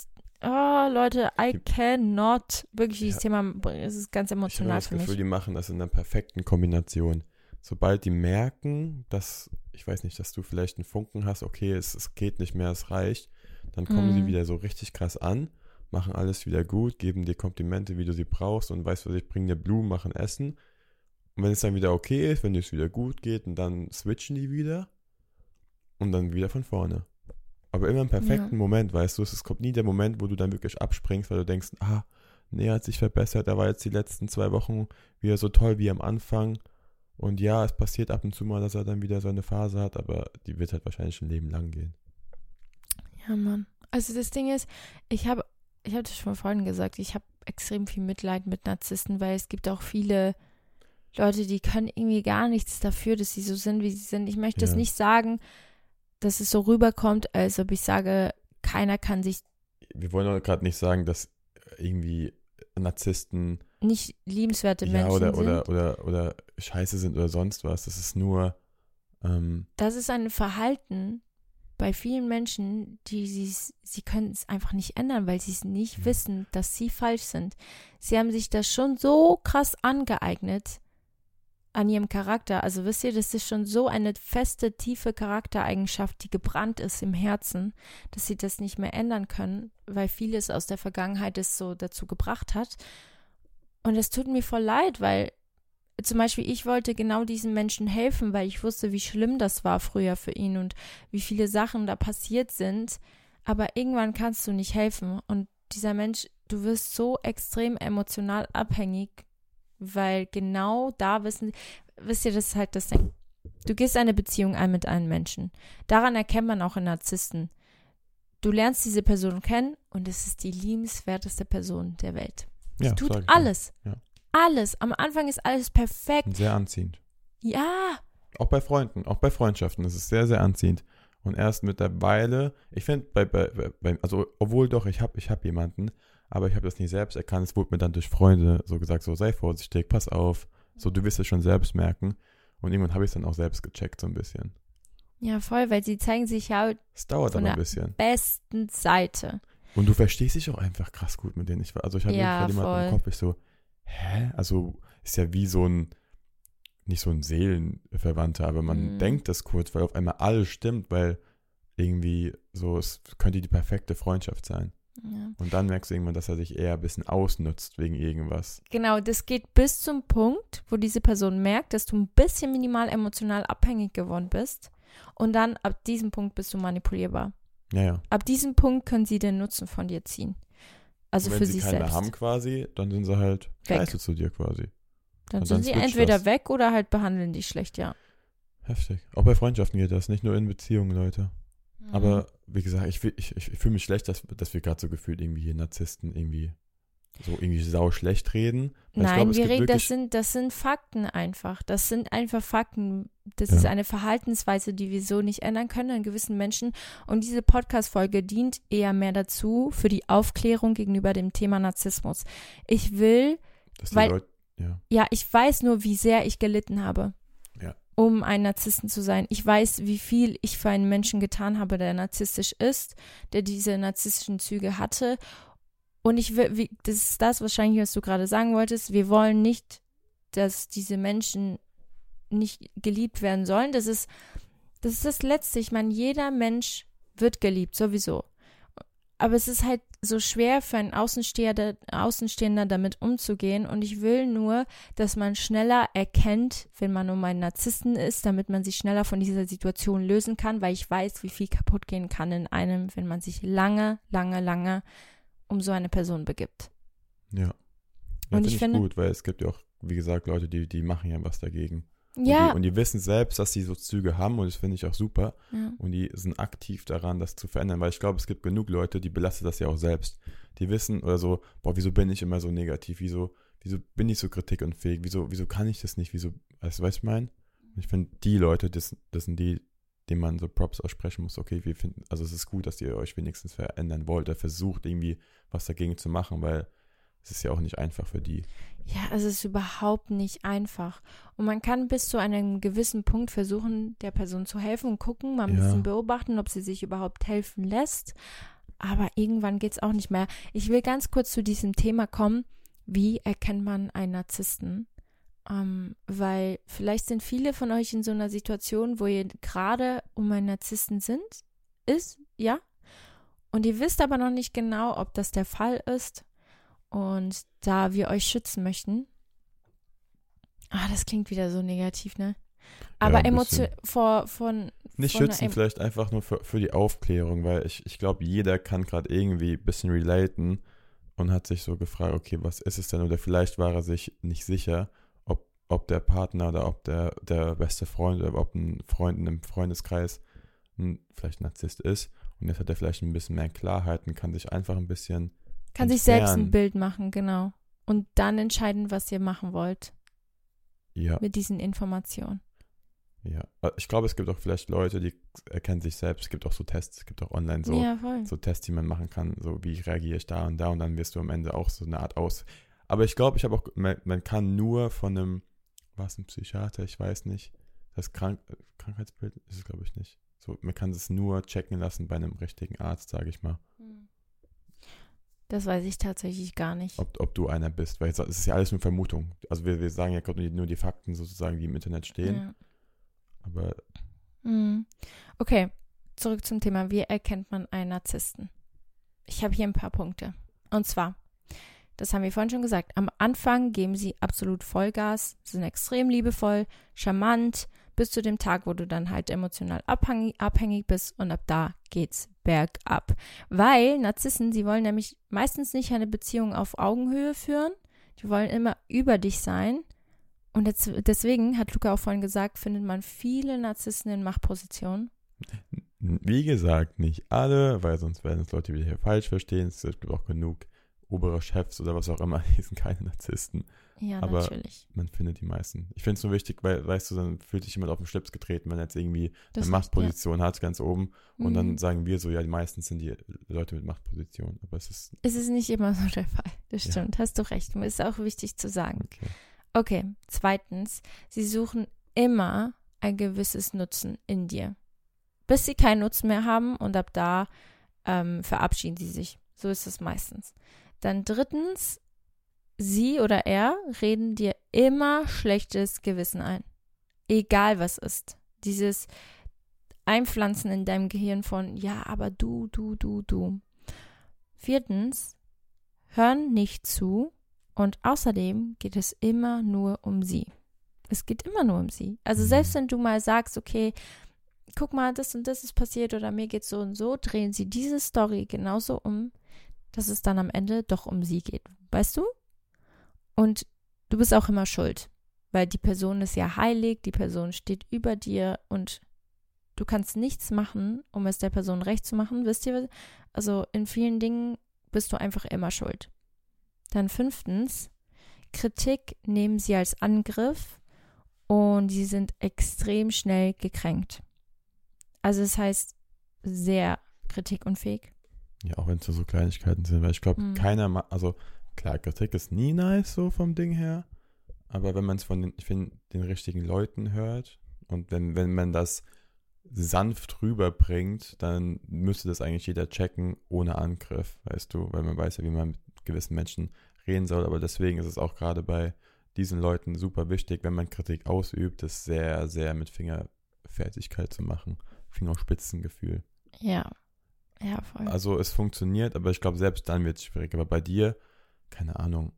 oh Leute, I cannot. Wirklich, dieses Ja. Thema, es ist ganz Ich habe immer emotional das für Gefühl, mich. die machen das in einer perfekten Kombination. Sobald die merken, dass, ich weiß nicht, dass du vielleicht einen Funken hast, okay, es, es geht nicht mehr, es reicht, dann kommen sie Mhm. wieder so richtig krass an, machen alles wieder gut, geben dir Komplimente, wie du sie brauchst und weißt du, was ich bringe dir Blumen, machen Essen. Und wenn es dann wieder okay ist, wenn es wieder gut geht, und dann switchen die wieder und dann wieder von vorne. Aber immer im perfekten Ja. Moment, weißt du, es kommt nie der Moment, wo du dann wirklich abspringst, weil du denkst, ah, nee, er hat sich verbessert, er war jetzt die letzten zwei Wochen wieder so toll wie am Anfang. Und ja, es passiert ab und zu mal, dass er dann wieder so eine Phase hat, aber die wird halt wahrscheinlich ein Leben lang gehen. Ja, Mann. Also das Ding ist, ich habe, ich habe das schon vorhin gesagt, ich habe extrem viel Mitleid mit Narzissten, weil es gibt auch viele Leute, die können irgendwie gar nichts dafür, dass sie so sind, wie sie sind. Ich möchte das Ja. nicht sagen, dass es so rüberkommt, als ob ich sage, keiner kann sich Wir wollen auch gerade nicht sagen, dass irgendwie Narzissten nicht liebenswerte ja, Menschen oder, sind. oder, oder, oder scheiße sind oder sonst was. Das ist nur, ähm, das ist ein Verhalten bei vielen Menschen, die sie, sie können es einfach nicht ändern, weil sie es nicht Mhm. wissen, dass sie falsch sind. Sie haben sich das schon so krass angeeignet an ihrem Charakter. Also wisst ihr, das ist schon so eine feste, tiefe Charaktereigenschaft, die gebrannt ist im Herzen, dass sie das nicht mehr ändern können, weil vieles aus der Vergangenheit es so dazu gebracht hat. Und es tut mir voll leid, weil zum Beispiel ich wollte genau diesen Menschen helfen, weil ich wusste, wie schlimm das war früher für ihn und wie viele Sachen da passiert sind. Aber irgendwann kannst du nicht helfen. Und dieser Mensch, du wirst so extrem emotional abhängig, weil genau da wissen, wisst ihr, das ist halt das Ding. Du gehst eine Beziehung ein mit einem Menschen. Daran erkennt man auch in Narzissten. Du lernst diese Person kennen und es ist die liebenswerteste Person der Welt. ja, Sie tut ja. alles. Ja. Alles. Am Anfang ist alles perfekt. Sehr anziehend. Ja. Auch bei Freunden, auch bei Freundschaften. Das ist sehr, sehr anziehend. Und erst mit der Weile, ich finde, bei, bei, bei, also, obwohl doch, ich habe ich hab jemanden, aber ich habe das nie selbst erkannt. Es wurde mir dann durch Freunde so gesagt, so sei vorsichtig, pass auf. So, du wirst es schon selbst merken. Und irgendwann habe ich es dann auch selbst gecheckt, so ein bisschen. Ja, voll, weil sie zeigen sich ja Es dauert Von aber ein der bisschen. besten Seite. Und du verstehst dich auch einfach krass gut mit denen. Ich, also ich hatte Ja, jemanden im Kopf, ich so, hä? Also ist ja wie so ein, nicht so ein Seelenverwandter, aber man Mhm. denkt das kurz, weil auf einmal alles stimmt, weil irgendwie so, es könnte die perfekte Freundschaft sein. Ja. Und dann merkst du irgendwann, dass er sich eher ein bisschen ausnutzt wegen irgendwas. Genau, das geht bis zum Punkt, wo diese Person merkt, dass du ein bisschen minimal emotional abhängig geworden bist. Und dann ab diesem Punkt bist du manipulierbar. Ja, ja. Ab diesem Punkt können sie den Nutzen von dir ziehen. Also für sie sich keine selbst. haben quasi, dann sind sie halt Weg. scheiße zu dir quasi. Dann und sind dann sie entweder das. weg oder halt behandeln dich schlecht, ja. Heftig. Auch bei Freundschaften geht das, nicht nur in Beziehungen, Leute. Mhm. Aber wie gesagt, ich, ich, ich, fühle mich schlecht, dass, dass wir gerade so gefühlt irgendwie hier Narzissten irgendwie so irgendwie sau schlecht reden. Weil Nein, glaub, wir reden, das sind, das sind Fakten einfach. Das sind einfach Fakten. Das Ja. ist eine Verhaltensweise, die wir so nicht ändern können an gewissen Menschen. Und diese Podcast-Folge dient eher mehr dazu, für die Aufklärung gegenüber dem Thema Narzissmus. Ich will, dass die weil- Leute, ja, ja, ich weiß nur, wie sehr ich gelitten habe. Um ein Narzissten zu sein. Ich weiß, wie viel ich für einen Menschen getan habe, der narzisstisch ist, der diese narzisstischen Züge hatte. Und ich will, das ist das wahrscheinlich, was du gerade sagen wolltest. Wir wollen nicht, dass diese Menschen nicht geliebt werden sollen. Das ist, das ist das Letzte. Ich meine, jeder Mensch wird geliebt, sowieso. Aber es ist halt so schwer für einen Außenstehender, Außenstehender damit umzugehen. Und ich will nur, dass man schneller erkennt, wenn man um einen Narzissten ist, damit man sich schneller von dieser Situation lösen kann, weil ich weiß, wie viel kaputt gehen kann in einem, wenn man sich lange, lange, lange um so eine Person begibt. ja. ja Und ich finde- gut, weil es gibt ja auch, wie gesagt, Leute, die, die machen ja was dagegen. Und Ja, Die, und die wissen selbst, dass sie so Züge haben und das finde ich auch super. ja. Und die sind aktiv daran, das zu verändern, weil ich glaube, es gibt genug Leute, die belastet das ja auch selbst. Die wissen oder so, boah, wieso bin ich immer so negativ? Wieso, wieso bin ich so kritikunfähig? Wieso, wieso kann ich das nicht? Wieso, weißt du, was ich meine? Und Ich finde, die Leute, das, das sind die, denen man so Props aussprechen muss. Okay, wir finden, also es ist gut, dass ihr euch wenigstens verändern wollt, oder versucht irgendwie was dagegen zu machen, weil es ist ja auch nicht einfach für die. Ja, es ist überhaupt nicht einfach. Und man kann bis zu einem gewissen Punkt versuchen, der Person zu helfen und gucken, mal ein Ja. bisschen beobachten, ob sie sich überhaupt helfen lässt. Aber irgendwann geht es auch nicht mehr. Ich will ganz kurz zu diesem Thema kommen. Wie erkennt man einen Narzissten? Ähm, weil vielleicht sind viele von euch in so einer Situation, wo ihr gerade um einen Narzissten sind, ist, ja. Und ihr wisst aber noch nicht genau, ob das der Fall ist. Und da wir euch schützen möchten. Ah, das klingt wieder so negativ, ne? Aber ein Emotion vor von Nicht von schützen, vielleicht einfach nur für, für die Aufklärung, weil ich, ich glaube, jeder kann gerade irgendwie ein bisschen relaten und hat sich so gefragt, okay, was ist es denn? Oder vielleicht war er sich nicht sicher, ob, ob der Partner oder ob der, der beste Freund oder ob ein Freund in einem Freundeskreis ein, vielleicht ein Narzisst ist. Und jetzt hat er vielleicht ein bisschen mehr Klarheit und kann sich einfach ein bisschen kann sich selbst ein. Bild machen, genau. Und dann entscheiden, was ihr machen wollt Ja, mit diesen Informationen. ja. Äh, Ich glaube, es gibt auch vielleicht Leute, die erkennen sich selbst. Es gibt auch so Tests, es gibt auch online so. ja, so Tests, die man machen kann, so wie reagiere ich da und da und dann wirst du am Ende auch so eine Art aus. Aber ich glaube, ich habe auch, man, man kann nur von einem, was ein Psychiater, ich weiß nicht, das Krank Krankheitsbild ist es glaube ich nicht. So, man kann es nur checken lassen bei einem richtigen Arzt, sage ich mal, Das weiß ich tatsächlich gar nicht. ob, ob du einer bist, weil es ist ja alles nur Vermutung. Also wir, wir sagen ja gerade nur die Fakten sozusagen, die im Internet stehen, Ja. aber Mhm. Okay, zurück zum Thema. Wie erkennt man einen Narzissten? Ich habe hier ein paar Punkte. Und zwar, das haben wir vorhin schon gesagt, am Anfang geben sie absolut Vollgas, sind extrem liebevoll, charmant, bis zu dem Tag, wo du dann halt emotional abhängig, abhängig bist und ab da geht's bergab. Weil Narzissen, sie wollen nämlich meistens nicht eine Beziehung auf Augenhöhe führen, die wollen immer über dich sein und jetzt, deswegen hat Luca auch vorhin gesagt, findet man viele Narzissten in Machtpositionen. Wie gesagt, nicht alle, weil sonst werden es Leute wieder hier falsch verstehen. Es gibt auch genug obere Chefs oder was auch immer, die sind keine Narzissten. Ja, Aber- natürlich. Man findet die meisten. Ich finde es nur wichtig, weil, weißt du, dann fühlt sich jemand auf den Schlips getreten, wenn er jetzt irgendwie Das eine Machtposition hat, ganz oben. ja. Und dann Mhm. sagen wir so, ja, die meisten sind die Leute mit Machtposition. Aber es ist, Es ist nicht immer so der Fall. Das Ja. stimmt, hast du recht. Ist auch wichtig zu sagen. okay. Okay, zweitens, sie suchen immer ein gewisses Nutzen in dir. Bis sie keinen Nutzen mehr haben und ab da ähm, verabschieden sie sich. So ist es meistens. Dann drittens, sie oder er reden dir immer schlechtes Gewissen ein. Egal was ist. Dieses einpflanzen in deinem Gehirn von, ja, aber du, du, du, du. Viertens, hören nicht zu und außerdem geht es immer nur um sie. Es geht immer nur um sie. Also Mhm. selbst wenn du mal sagst, okay, guck mal, das und das ist passiert oder mir geht so und so, drehen sie diese Story genauso um, dass es dann am Ende doch um sie geht. Weißt du? Und du bist auch immer schuld, weil die Person ist ja heilig, die Person steht über dir und du kannst nichts machen, um es der Person recht zu machen. Wisst ihr, also in vielen Dingen bist du einfach immer schuld. Dann fünftens, Kritik nehmen sie als Angriff und sie sind extrem schnell gekränkt. Also es heißt sehr kritikunfähig. Ja, auch wenn es so Kleinigkeiten sind, weil ich glaube, Mhm. keiner, also klar, Kritik ist nie nice so vom Ding her, aber wenn man es von den, ich find, den richtigen Leuten hört und wenn, wenn man das sanft rüberbringt, dann müsste das eigentlich jeder checken ohne Angriff, weißt du, weil man weiß ja, wie man mit gewissen Menschen reden soll, aber deswegen ist es auch gerade bei diesen Leuten super wichtig, wenn man Kritik ausübt, das sehr, sehr mit Fingerfertigkeit zu machen, Fingerspitzengefühl. Ja. Ja, voll. Also es funktioniert, aber ich glaube, selbst dann wird es schwierig. Aber bei dir, keine Ahnung,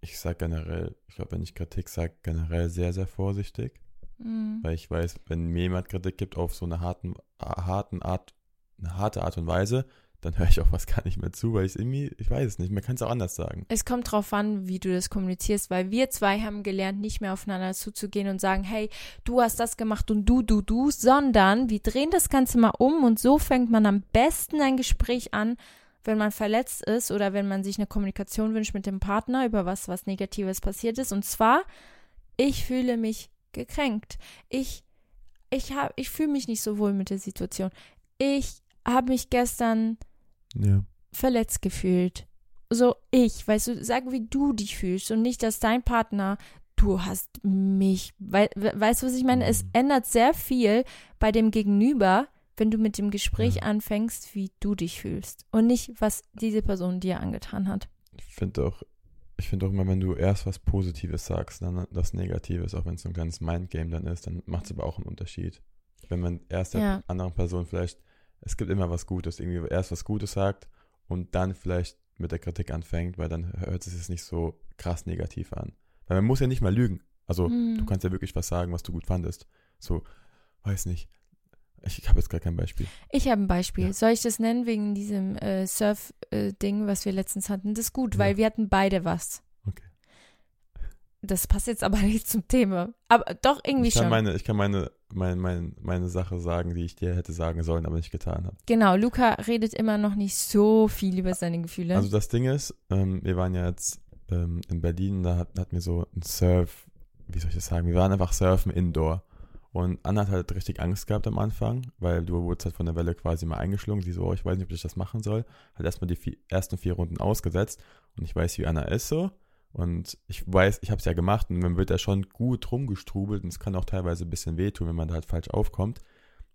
ich sag generell, ich glaube, wenn ich Kritik sage, generell sehr, sehr vorsichtig. Mhm. Weil ich weiß, wenn mir jemand Kritik gibt auf so eine harten, harten Art, eine harte Art und Weise, dann höre ich auch was gar nicht mehr zu, weil ich irgendwie, ich weiß es nicht, man kann es auch anders sagen. Es kommt drauf an, wie du das kommunizierst, weil wir zwei haben gelernt, nicht mehr aufeinander zuzugehen und sagen, hey, du hast das gemacht und du, du, du, sondern wir drehen das Ganze mal um und so fängt man am besten ein Gespräch an, wenn man verletzt ist oder wenn man sich eine Kommunikation wünscht mit dem Partner über was, was Negatives passiert ist. Und zwar, ich fühle mich gekränkt. Ich, ich habe, ich fühle mich nicht so wohl mit der Situation. Ich habe mich gestern Ja. verletzt gefühlt. So ich, weißt du, sag, wie du dich fühlst und nicht, dass dein Partner, du hast mich, we- weißt du, was ich meine? Es Mhm. ändert sehr viel bei dem Gegenüber, wenn du mit dem Gespräch Ja. anfängst, wie du dich fühlst und nicht, was diese Person dir angetan hat. Ich finde auch, ich finde auch immer, wenn du erst was Positives sagst, dann das Negatives, auch wenn es so ein kleines Mindgame dann ist, dann macht es aber auch einen Unterschied. Wenn man erst der Ja. anderen Person vielleicht, es gibt immer was Gutes, irgendwie erst was Gutes sagt und dann vielleicht mit der Kritik anfängt, weil dann hört es sich nicht so krass negativ an. Weil man muss ja nicht mal lügen. Also Hm. du kannst ja wirklich was sagen, was du gut fandest. So, weiß nicht. Ich, habe jetzt gar kein Beispiel. Ich habe ein Beispiel. Ja. Soll ich das nennen wegen diesem äh, Surf-Ding, was wir letztens hatten? Das ist gut, Ja. weil wir hatten beide was. Okay. Das passt jetzt aber nicht zum Thema. Aber doch irgendwie Ich kann schon. meine, ich kann meine, meine, meine, meine Sache sagen, die ich dir hätte sagen sollen, aber nicht getan habe. Genau, Luca redet immer noch nicht so viel über seine Gefühle. Also das Ding ist, ähm, wir waren ja jetzt ähm, in Berlin, da hat- hatten wir so ein Surf, wie soll ich das sagen, wir waren einfach surfen indoor. Und Anna hat halt richtig Angst gehabt am Anfang, weil du wurdest halt von der Welle quasi mal eingeschlungen. Sie so, oh, ich weiß nicht, ob ich das machen soll. Hat erstmal die vier, ersten vier Runden ausgesetzt und ich weiß, wie Anna ist so. Und ich weiß, ich habe es ja gemacht und man wird da schon gut rumgestrubelt und es kann auch teilweise ein bisschen wehtun, wenn man da halt falsch aufkommt.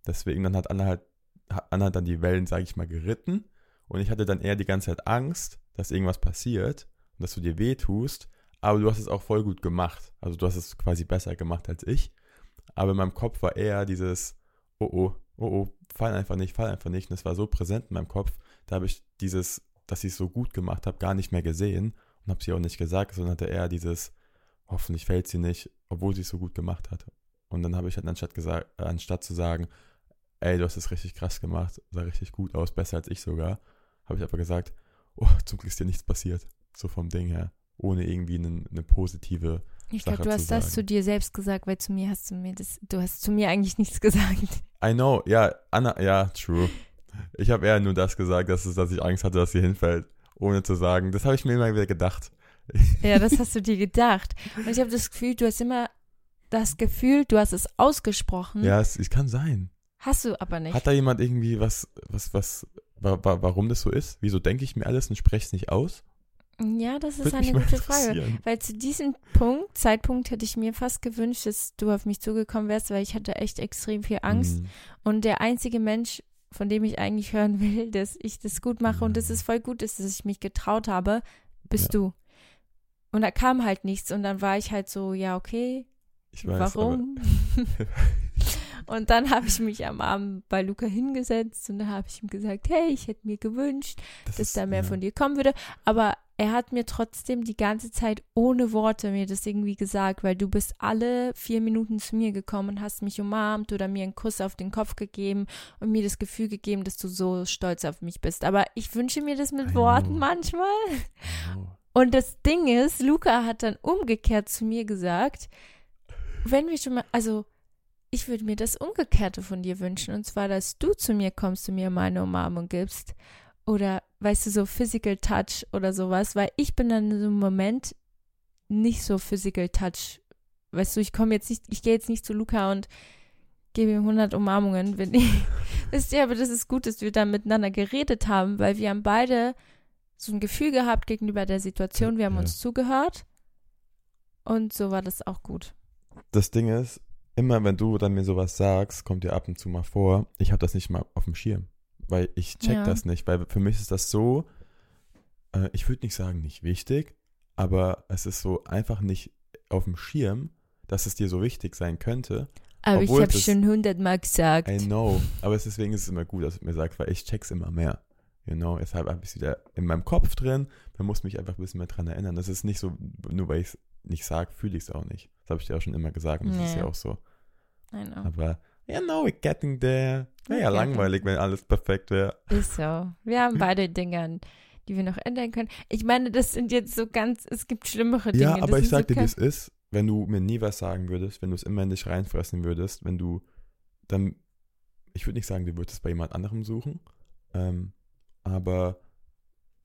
Deswegen dann hat Anna halt, hat Anna dann die Wellen, sage ich mal, geritten und ich hatte dann eher die ganze Zeit Angst, dass irgendwas passiert und dass du dir wehtust. Aber du hast es auch voll gut gemacht. Also du hast es quasi besser gemacht als ich. Aber in meinem Kopf war eher dieses, oh oh, oh oh, fall einfach nicht, fall einfach nicht. Und es war so präsent in meinem Kopf, da habe ich dieses, dass ich es so gut gemacht habe, gar nicht mehr gesehen und habe sie auch nicht gesagt, sondern hatte eher dieses, hoffentlich fällt sie nicht, obwohl sie es so gut gemacht hat. Und dann habe ich halt anstatt, gesagt, anstatt zu sagen, ey, du hast es richtig krass gemacht, sah richtig gut aus, besser als ich sogar, habe ich aber gesagt, oh, zum Glück ist dir nichts passiert. So vom Ding her. Ohne irgendwie eine, eine positive ich glaube, du hast das zu dir selbst gesagt, weil zu mir hast du mir das, du hast zu mir eigentlich nichts gesagt. I know, ja, Anna, ja, true. Ich habe eher nur das gesagt, dass, es, dass ich Angst hatte, dass sie hinfällt, ohne zu sagen. Das habe ich mir immer wieder gedacht. Ja, das hast du dir gedacht. Und ich habe das Gefühl, du hast immer das Gefühl, du hast es ausgesprochen. Ja, es, es kann sein. Hast du aber nicht. Hat da jemand irgendwie was, was, was, wa, wa, warum das so ist? Wieso denke ich mir alles und spreche es nicht aus? Ja, das ist Würde eine gute Frage. Weil zu diesem Punkt, Zeitpunkt, hätte ich mir fast gewünscht, dass du auf mich zugekommen wärst, weil ich hatte echt extrem viel Angst. Mhm. Und der einzige Mensch, von dem ich eigentlich hören will, dass ich das gut mache und dass Ja. es voll gut ist, dass ich mich getraut habe, bist Ja. du. Und da kam halt nichts und dann war ich halt so, ja, okay, Ich weiß, warum? Und dann habe ich mich am Abend bei Luca hingesetzt und da habe ich ihm gesagt, hey, ich hätte mir gewünscht, Das dass ist- da mehr ja. von dir kommen würde. Aber er hat mir trotzdem die ganze Zeit ohne Worte mir das irgendwie gesagt, weil du bist alle vier Minuten zu mir gekommen und hast mich umarmt oder mir einen Kuss auf den Kopf gegeben und mir das Gefühl gegeben, dass du so stolz auf mich bist. Aber ich wünsche mir das mit Worten manchmal. Und das Ding ist, Luca hat dann umgekehrt zu mir gesagt, wenn wir schon mal, also ich würde mir das Umgekehrte von dir wünschen, und zwar, dass du zu mir kommst und mir meine Umarmung gibst. Oder, weißt du, so Physical Touch oder sowas, weil ich bin dann in so einem Moment nicht so Physical Touch. Weißt du, ich komme jetzt nicht, ich gehe jetzt nicht zu Luca und gebe ihm 100 Umarmungen, wenn ich, wisst ihr, aber das ist gut, dass wir da miteinander geredet haben, weil wir haben beide so ein Gefühl gehabt gegenüber der Situation, wir haben Ja. uns zugehört und so war das auch gut. Das Ding ist, immer wenn du dann mir sowas sagst, kommt dir ab und zu mal vor, ich habe das nicht mal auf dem Schirm. Weil ich check Ja. das nicht. Weil für mich ist das so, äh, ich würde nicht sagen nicht wichtig, aber es ist so einfach nicht auf dem Schirm, dass es dir so wichtig sein könnte. Aber ich habe schon hundertmal gesagt. I know. Aber es- deswegen ist es immer gut, dass du mir sagst, weil ich check's immer mehr. You know, deshalb habe ich es wieder in meinem Kopf drin. Man muss mich einfach ein bisschen mehr dran erinnern. Das ist nicht so, nur weil ich es nicht sage, fühle ich es auch nicht. Das habe ich dir auch schon immer gesagt und das ist Nee. ja auch so. I know. Aber, yeah, no, we're getting there. Wäre ja getting langweilig, wenn alles perfekt wäre. Ist so. Wir haben beide Dinge, die wir noch ändern können. Ich meine, das sind jetzt so ganz, es gibt schlimmere Dinge. Ja, Das aber ich sind so sag dir, wie es ist, wenn du mir nie was sagen würdest, wenn du es immer in dich reinfressen würdest, wenn du dann, ich würde nicht sagen, du würdest es bei jemand anderem suchen, ähm, aber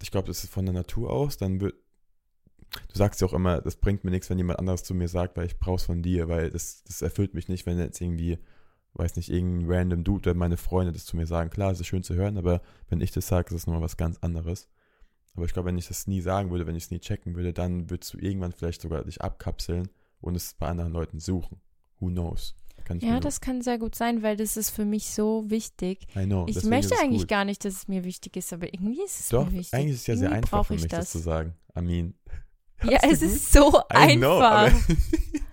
ich glaube, das ist von der Natur aus, dann wird, du sagst ja auch immer, das bringt mir nichts, wenn jemand anderes zu mir sagt, weil ich brauch's von dir, weil das, das erfüllt mich nicht, wenn jetzt irgendwie, weiß nicht, irgendein random Dude oder meine Freunde das zu mir sagen. Klar, es ist schön zu hören, aber wenn ich das sage, ist es nochmal was ganz anderes. Aber ich glaube, wenn ich das nie sagen würde, wenn ich es nie checken würde, dann würdest du irgendwann vielleicht sogar dich abkapseln und es bei anderen Leuten suchen. Who knows? Ja, das kann sehr gut sein, weil das ist für mich so wichtig. I know, Ich möchte eigentlich gut. gar nicht, dass es mir wichtig ist, aber irgendwie ist es Doch, mir wichtig. eigentlich ist es ja sehr Irgendwie einfach brauch für ich mich, das. das. zu sagen. I mean. Ja, es gut? ist so I know, einfach. Es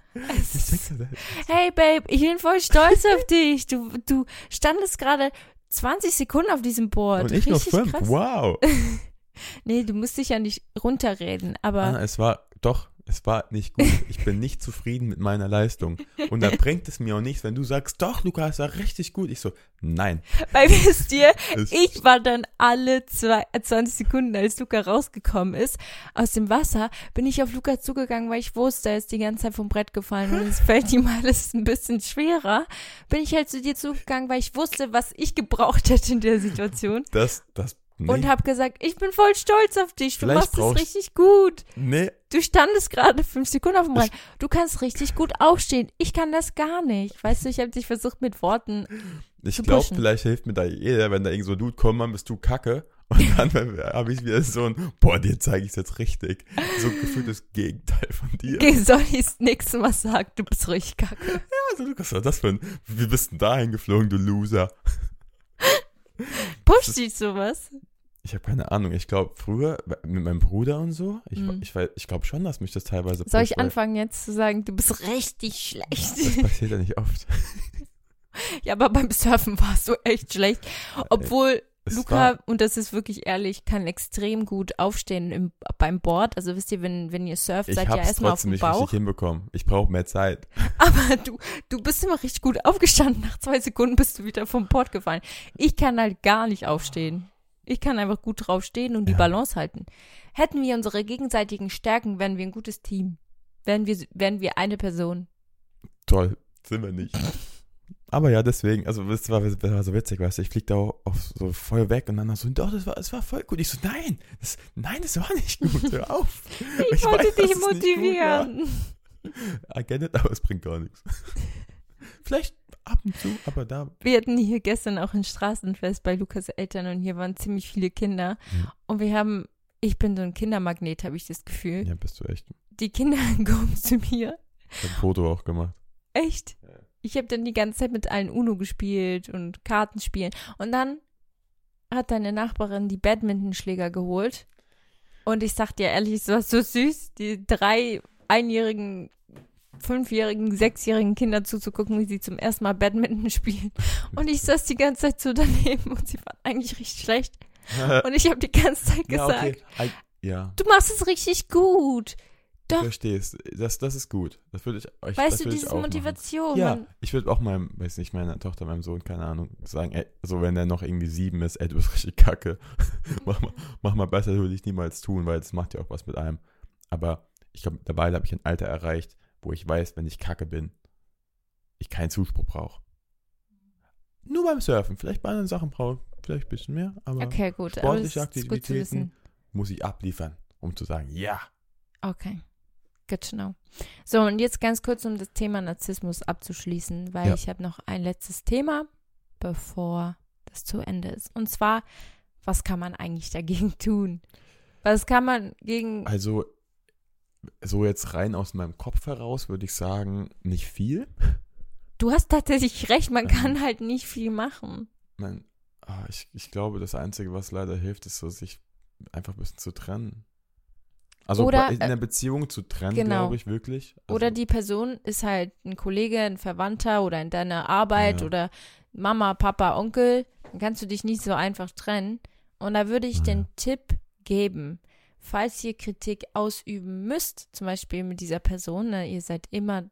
Hey Babe, ich bin voll stolz auf dich. Du, du standest gerade 20 Sekunden auf diesem Board. und ich nur Richtig fünf. krass. Wow. Nee, du musst dich ja nicht runterreden, aber Anna, es war, doch, es war nicht gut. Ich bin nicht zufrieden mit meiner Leistung. Und da bringt es mir auch nichts, wenn du sagst, doch, Luca, es war richtig gut. Ich so, nein. weil wisst ihr, ich war dann alle zwei, äh, 20 Sekunden, als Luca rausgekommen ist, aus dem Wasser, bin ich auf Luca zugegangen, weil ich wusste, er ist die ganze Zeit vom Brett gefallen und es fällt ihm alles ein bisschen schwerer. Bin ich halt zu dir zugegangen, weil ich wusste, was ich gebraucht hätte in der Situation. Das, das, nee, Und hab gesagt, ich bin voll stolz auf dich. Du Vielleicht machst es richtig gut. nee, Du standest gerade fünf Sekunden auf dem Rand. Du kannst richtig gut aufstehen. Ich kann das gar nicht. Weißt du, ich habe dich versucht mit Worten. Ich glaube, vielleicht hilft mir da jeder, wenn da irgend so Dude kommt, Mann, bist du kacke. Und dann habe ich wieder so ein, boah, dir zeige ich es jetzt richtig. So gefühlt das Gegenteil von dir. Okay, soll ich das nächste Mal sagen, du bist richtig kacke. also, Lukas, was war das für ein, wie bist denn dahin geflogen, du Loser? Pusht dich sowas? Ich habe keine Ahnung. Ich glaube, früher mit meinem Bruder und so, ich, Mhm. ich, ich glaube schon, dass mich das teilweise Soll ich anfangen jetzt zu sagen, du bist richtig Das schlecht? passiert ja nicht oft. ja, aber beim Surfen warst du echt schlecht. Obwohl Es Luca, und das ist wirklich ehrlich, kann extrem gut aufstehen im, beim Board. Also wisst ihr, wenn, wenn ihr surft, ich seid ihr habe erstmal auf dem nicht Bauch. richtig hinbekommen. Ich brauche mehr Zeit. Aber du, du bist immer richtig gut aufgestanden. Nach zwei Sekunden bist du wieder vom Board gefallen. Ich kann halt gar nicht aufstehen. Ich kann einfach gut drauf stehen und die Ja. Balance halten. Hätten wir unsere gegenseitigen Stärken, wären wir ein gutes Team. Wären wir, wären wir eine Person. Toll, sind wir nicht. Aber ja, deswegen, also das war, das war so witzig, weißt du, ich flieg da auch auf so voll weg und dann so, doch, das war, das war voll gut. Ich so, nein, das, nein, das war nicht gut, hör auf. Ich, wollte weiß, dich es motivieren. It, aber es bringt gar nichts. Vielleicht ab und zu, aber da. Wir hatten hier gestern auch ein Straßenfest bei Lukas Eltern und hier waren ziemlich viele Kinder. Ja. Und wir haben, ich bin so ein Kindermagnet, habe ich das Gefühl. Ja, bist du echt. Die Kinder kommen zu mir Ich hab ein Foto auch gemacht. Echt? Ich habe dann die ganze Zeit mit allen Uno gespielt und Karten spielen. Und dann hat deine Nachbarin die Badmintonschläger geholt. Und ich sag dir ehrlich, es war so süß. Die drei einjährigen fünfjährigen, sechsjährigen Kindern zuzugucken, wie sie zum ersten Mal Badminton spielen. Und ich saß die ganze Zeit so daneben und sie waren eigentlich richtig schlecht. Und ich habe die ganze Zeit gesagt, Ja, okay. I, ja. du machst es richtig gut. Doch. verstehe es. Das, das ist gut. Das würde ich euch Weißt das du, diese machen. Motivation. Ja, ich würde auch meinem, weiß nicht, meiner Tochter, meinem Sohn, keine Ahnung, sagen, ey, so wenn der noch irgendwie sieben ist, ey, du bist richtig kacke. mach, mal, mach mal besser, würde ich niemals tun, weil es macht ja auch was mit einem. Aber ich glaube, dabei habe ich ein Alter erreicht, wo ich weiß, wenn ich kacke bin, ich keinen Zuspruch brauche. Nur beim Surfen, vielleicht bei anderen Sachen brauche ich vielleicht ein bisschen mehr, aber Okay, gut. Aber sportliche wissen. Aktivitäten muss ich abliefern, um zu sagen, ja. Okay. Good to know. So, und jetzt ganz kurz, um das Thema Narzissmus abzuschließen, weil Ja. ich habe noch ein letztes Thema, bevor das zu Ende ist. Und zwar, was kann man eigentlich dagegen tun? Was kann man gegen. Also, so jetzt rein aus meinem Kopf heraus würde ich sagen, nicht viel. Du hast tatsächlich recht, man Ähm. kann halt nicht viel machen. mein, ah, ich, ich glaube, das Einzige, was leider hilft, ist so, sich einfach ein bisschen zu trennen. Also Oder, in der Beziehung zu trennen, genau. glaube ich wirklich. Also, Oder die Person ist halt ein Kollege, ein Verwandter oder in deiner Arbeit Ja. oder Mama, Papa, Onkel. Dann kannst du dich nicht so einfach trennen. Und da würde ich Ah, den ja. Tipp geben, falls ihr Kritik ausüben müsst, zum Beispiel mit dieser Person, ne, ihr seid immer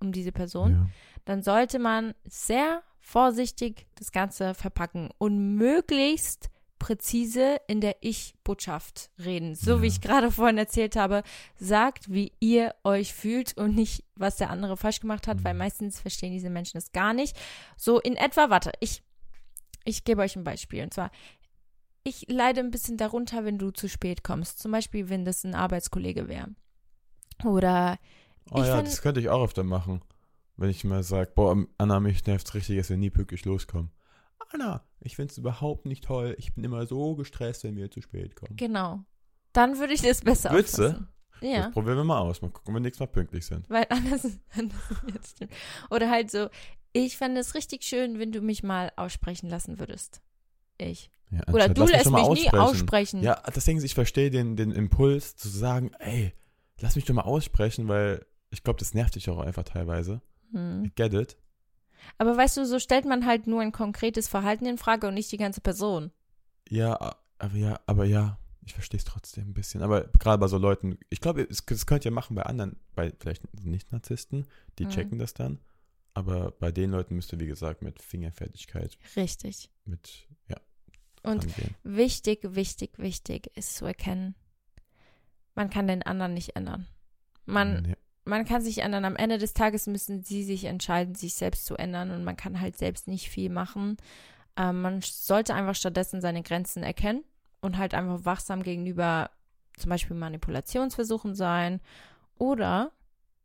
um diese Person, Ja. dann sollte man sehr vorsichtig das Ganze verpacken und möglichst präzise in der Ich-Botschaft reden. So wie Ja. ich gerade vorhin erzählt habe, sagt, wie ihr euch fühlt und nicht, was der andere falsch gemacht hat, weil Mhm. meistens verstehen diese Menschen das gar nicht. So in etwa, warte, ich, ich gebe euch ein Beispiel. Und zwar, ich leide ein bisschen darunter, wenn du zu spät kommst. Zum Beispiel, wenn das ein Arbeitskollege wäre. Oder Oh ja, find- das könnte ich auch öfter machen. Wenn ich mal sage, boah, Anna, mich nervt richtig, dass wir nie pünktlich loskommen. Anna, ich finde es überhaupt nicht toll. Ich bin immer so gestresst, wenn wir zu spät kommen. genau. Dann würde ich das besser auffassen. Ja. Das probieren wir mal aus. Mal gucken, wenn wir nächstes Mal pünktlich sind. Weil anders, anders. Oder halt so, ich fände es richtig schön, wenn du mich mal aussprechen lassen würdest. Ich. Ja, Oder du lässt mal mich nie aussprechen. Ja, das Ding ist, ich verstehe den, den Impuls zu sagen, ey, lass mich doch mal aussprechen, weil ich glaube, das nervt dich auch einfach teilweise. Hm. I get it. Aber weißt du, so stellt man halt nur ein konkretes Verhalten in Frage und nicht die ganze Person. Ja, aber ja, aber ja, ich verstehe es trotzdem ein bisschen. Aber gerade bei so Leuten, ich glaube, das könnt ihr machen bei anderen, bei vielleicht Nicht-Narzissten, die Mhm. checken das dann. Aber bei den Leuten müsst ihr, wie gesagt, mit Fingerfertigkeit, Richtig. mit, ja, Und angehen. wichtig, wichtig, wichtig ist zu erkennen, man kann den anderen nicht ändern. Man, Ja. man kann sich ändern. Am Ende des Tages müssen sie sich entscheiden, sich selbst zu ändern und man kann halt selbst nicht viel machen. Ähm, man sollte einfach stattdessen seine Grenzen erkennen und halt einfach wachsam gegenüber zum Beispiel Manipulationsversuchen sein oder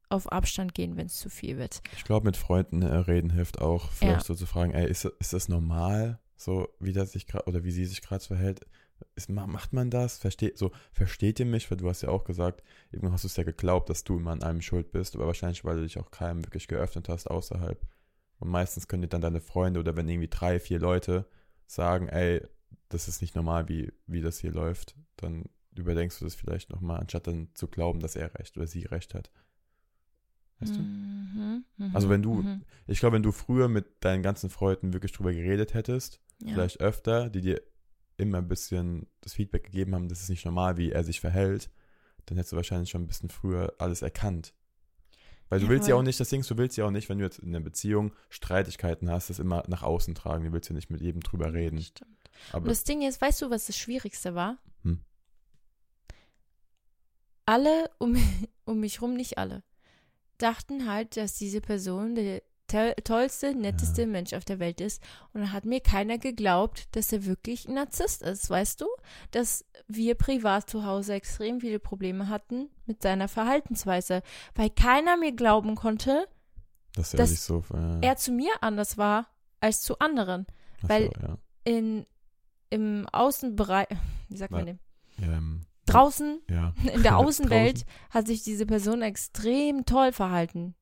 auf Abstand gehen, wenn es zu viel wird. Ich glaube, mit Freunden äh, reden hilft auch, vielleicht Ja. so zu fragen, ey, ist, ist das normal, so wie das sich gerade oder wie sie sich gerade verhält? Ist, ma- macht man das? Versteht, so, versteht ihr mich? Weil du hast ja auch gesagt, irgendwann hast du es ja geglaubt, dass du immer an einem schuld bist, aber wahrscheinlich, weil du dich auch keinem wirklich geöffnet hast außerhalb. Und meistens können dir dann deine Freunde oder wenn irgendwie drei, vier Leute sagen, ey, das ist nicht normal, wie, wie das hier läuft, dann überdenkst du das vielleicht nochmal, anstatt dann zu glauben, dass er recht oder sie recht hat. Weißt du? Mhm, mhm, Also wenn du- mhm. Ich glaube, wenn du früher mit deinen ganzen Freunden wirklich drüber geredet hättest, ja. vielleicht öfter, die dir immer ein bisschen das Feedback gegeben haben, das ist nicht normal, wie er sich verhält, dann hättest du wahrscheinlich schon ein bisschen früher alles erkannt. Weil du Ja, willst ja auch nicht, das Ding ist, du willst ja auch nicht, wenn du jetzt in einer Beziehung Streitigkeiten hast, das immer nach außen tragen. Du willst ja nicht mit jedem drüber reden. Stimmt. Und Aber das Ding ist, weißt du, was das Schwierigste war? Hm. Alle um, um mich rum, nicht alle, dachten halt, dass diese Person der to tollste, netteste Mensch auf der Welt ist. Und dann hat mir keiner geglaubt, dass er wirklich ein Narzisst ist, weißt du? Dass wir privat zu Hause extrem viele Probleme hatten mit seiner Verhaltensweise, weil keiner mir glauben konnte, dass er das- sich so. Äh, er zu mir anders war als zu anderen. ach so, weil- ja. In, Im Außenbereich, wie sagt man Na, dem? Ähm, Draußen ja. in der. Außenwelt hat sich diese Person extrem toll verhalten.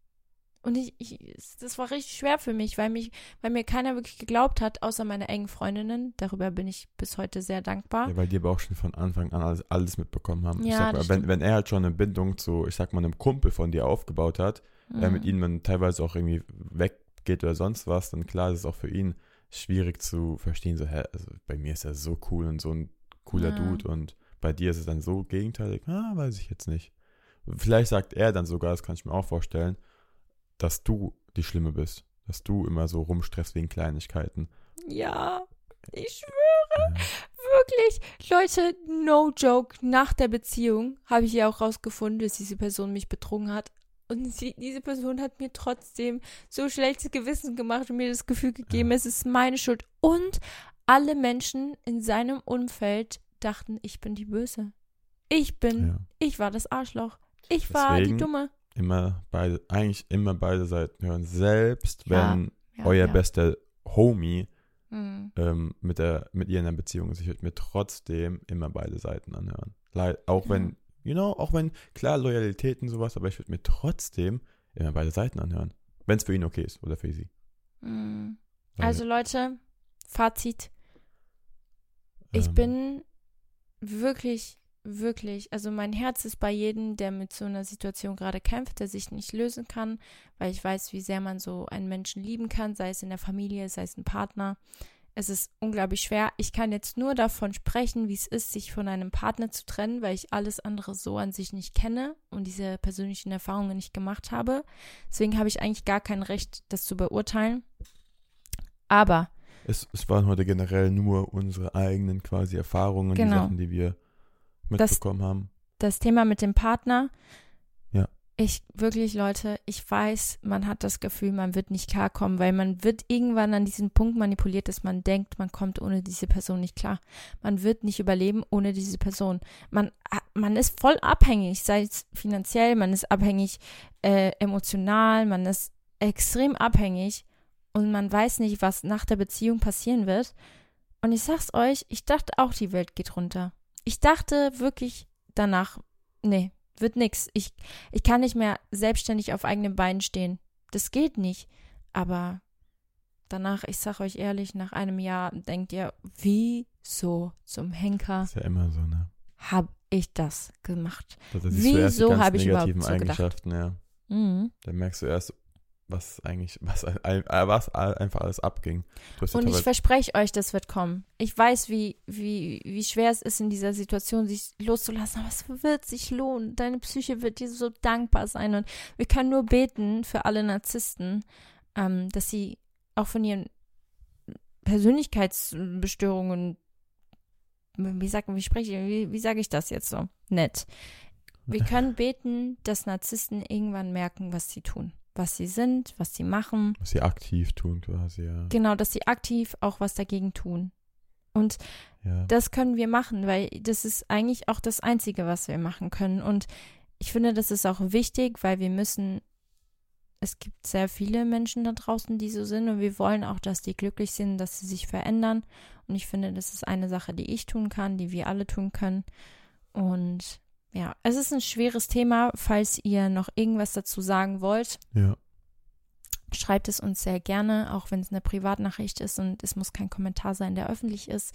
Und ich, ich, das war richtig schwer für mich, weil mich, weil mir keiner wirklich geglaubt hat, außer meine engen Freundinnen. Darüber bin ich bis heute sehr dankbar. Ja, weil die aber auch schon von Anfang an alles, alles mitbekommen haben. Ja, sag das wenn, wenn er halt schon eine Bindung zu, ich sag mal, einem Kumpel von dir aufgebaut hat, äh, mit Mhm. ihm dann teilweise auch irgendwie weggeht oder sonst was, dann klar ist es auch für ihn schwierig zu verstehen, so, hä, also bei mir ist er so cool und so ein cooler Ja. Dude und bei dir ist es dann so gegenteilig, ah, weiß ich jetzt nicht. Vielleicht sagt er dann sogar, das kann ich mir auch vorstellen, dass du die Schlimme bist, dass du immer so rumstresst wegen Kleinigkeiten. Ja, ich schwöre. Ja. Wirklich. Leute, no joke. Nach der Beziehung habe ich ja auch rausgefunden, dass diese Person mich betrogen hat. Und sie, diese Person hat mir trotzdem so schlechtes Gewissen gemacht und mir das Gefühl gegeben, Ja. es ist meine Schuld. Und alle Menschen in seinem Umfeld dachten, ich bin die Böse. Ich bin, Ja. ich war das Arschloch. Ich war Deswegen- die Dumme. Immer beide, eigentlich immer beide Seiten hören. Selbst wenn Ja, euer ja. bester Homie Mhm. ähm, mit, der, mit ihr in einer Beziehung ist, ich würde mir trotzdem immer beide Seiten anhören. Leid, auch wenn, you know, auch wenn, klar, Loyalität und sowas, aber ich würde mir trotzdem immer beide Seiten anhören. Wenn es für ihn okay ist oder für sie. Mhm. Also Leute, Fazit. Ich ähm, bin wirklich, wirklich, also mein Herz ist bei jedem, der mit so einer Situation gerade kämpft, der sich nicht lösen kann, weil ich weiß, wie sehr man so einen Menschen lieben kann, sei es in der Familie, sei es ein Partner. Es ist unglaublich schwer. Ich kann jetzt nur davon sprechen, wie es ist, sich von einem Partner zu trennen, weil ich alles andere so an sich nicht kenne und diese persönlichen Erfahrungen nicht gemacht habe. Deswegen habe ich eigentlich gar kein Recht, das zu beurteilen. Aber Es, es waren heute generell nur unsere eigenen quasi Erfahrungen, die Genau. Sachen, die wir mitbekommen haben. das Thema mit dem Partner. Ja. Ich wirklich, Leute, ich weiß, man hat das Gefühl, man wird nicht klarkommen, weil man wird irgendwann an diesen Punkt manipuliert, dass man denkt, man kommt ohne diese Person nicht klar. Man wird nicht überleben ohne diese Person. Man, man ist voll abhängig, sei es finanziell, man ist abhängig äh, emotional, man ist extrem abhängig und man weiß nicht, was nach der Beziehung passieren wird. Und ich sag's euch, ich dachte auch, die Welt geht runter. Ich dachte wirklich danach, nee, wird nix. Ich, ich kann nicht mehr selbstständig auf eigenen Beinen stehen. Das geht nicht. Aber danach, ich sag euch ehrlich, nach einem Jahr denkt ihr, wieso zum Henker Ist ja immer so, ne? hab ich das gemacht? Die Wieso habe ich überhaupt so gedacht? Ja. Mhm. Dann merkst du erst, was eigentlich, was, äh, was einfach alles abging. Und ich verspreche euch, das wird kommen. Ich weiß, wie, wie, wie schwer es ist, in dieser Situation sich loszulassen, aber es wird sich lohnen. Deine Psyche wird dir so dankbar sein. Und wir können nur beten für alle Narzissten, ähm, dass sie auch von ihren Persönlichkeitsbestörungen, wie sag, wie spreche ich, wie, wie sage ich das jetzt so? Nett. Wir können beten, dass Narzissten irgendwann merken, was sie tun, was sie sind, was sie machen. was sie aktiv tun quasi, ja. Genau, dass sie aktiv auch was dagegen tun. Und ja. das können wir machen, weil das ist eigentlich auch das Einzige, was wir machen können. Und ich finde, das ist auch wichtig, weil wir müssen, es gibt sehr viele Menschen da draußen, die so sind und wir wollen auch, dass die glücklich sind, dass sie sich verändern. Und ich finde, das ist eine Sache, die ich tun kann, die wir alle tun können. Und ja, es ist ein schweres Thema. Falls ihr noch irgendwas dazu sagen wollt, ja. schreibt es uns sehr gerne, auch wenn es eine Privatnachricht ist und es muss kein Kommentar sein, der öffentlich ist.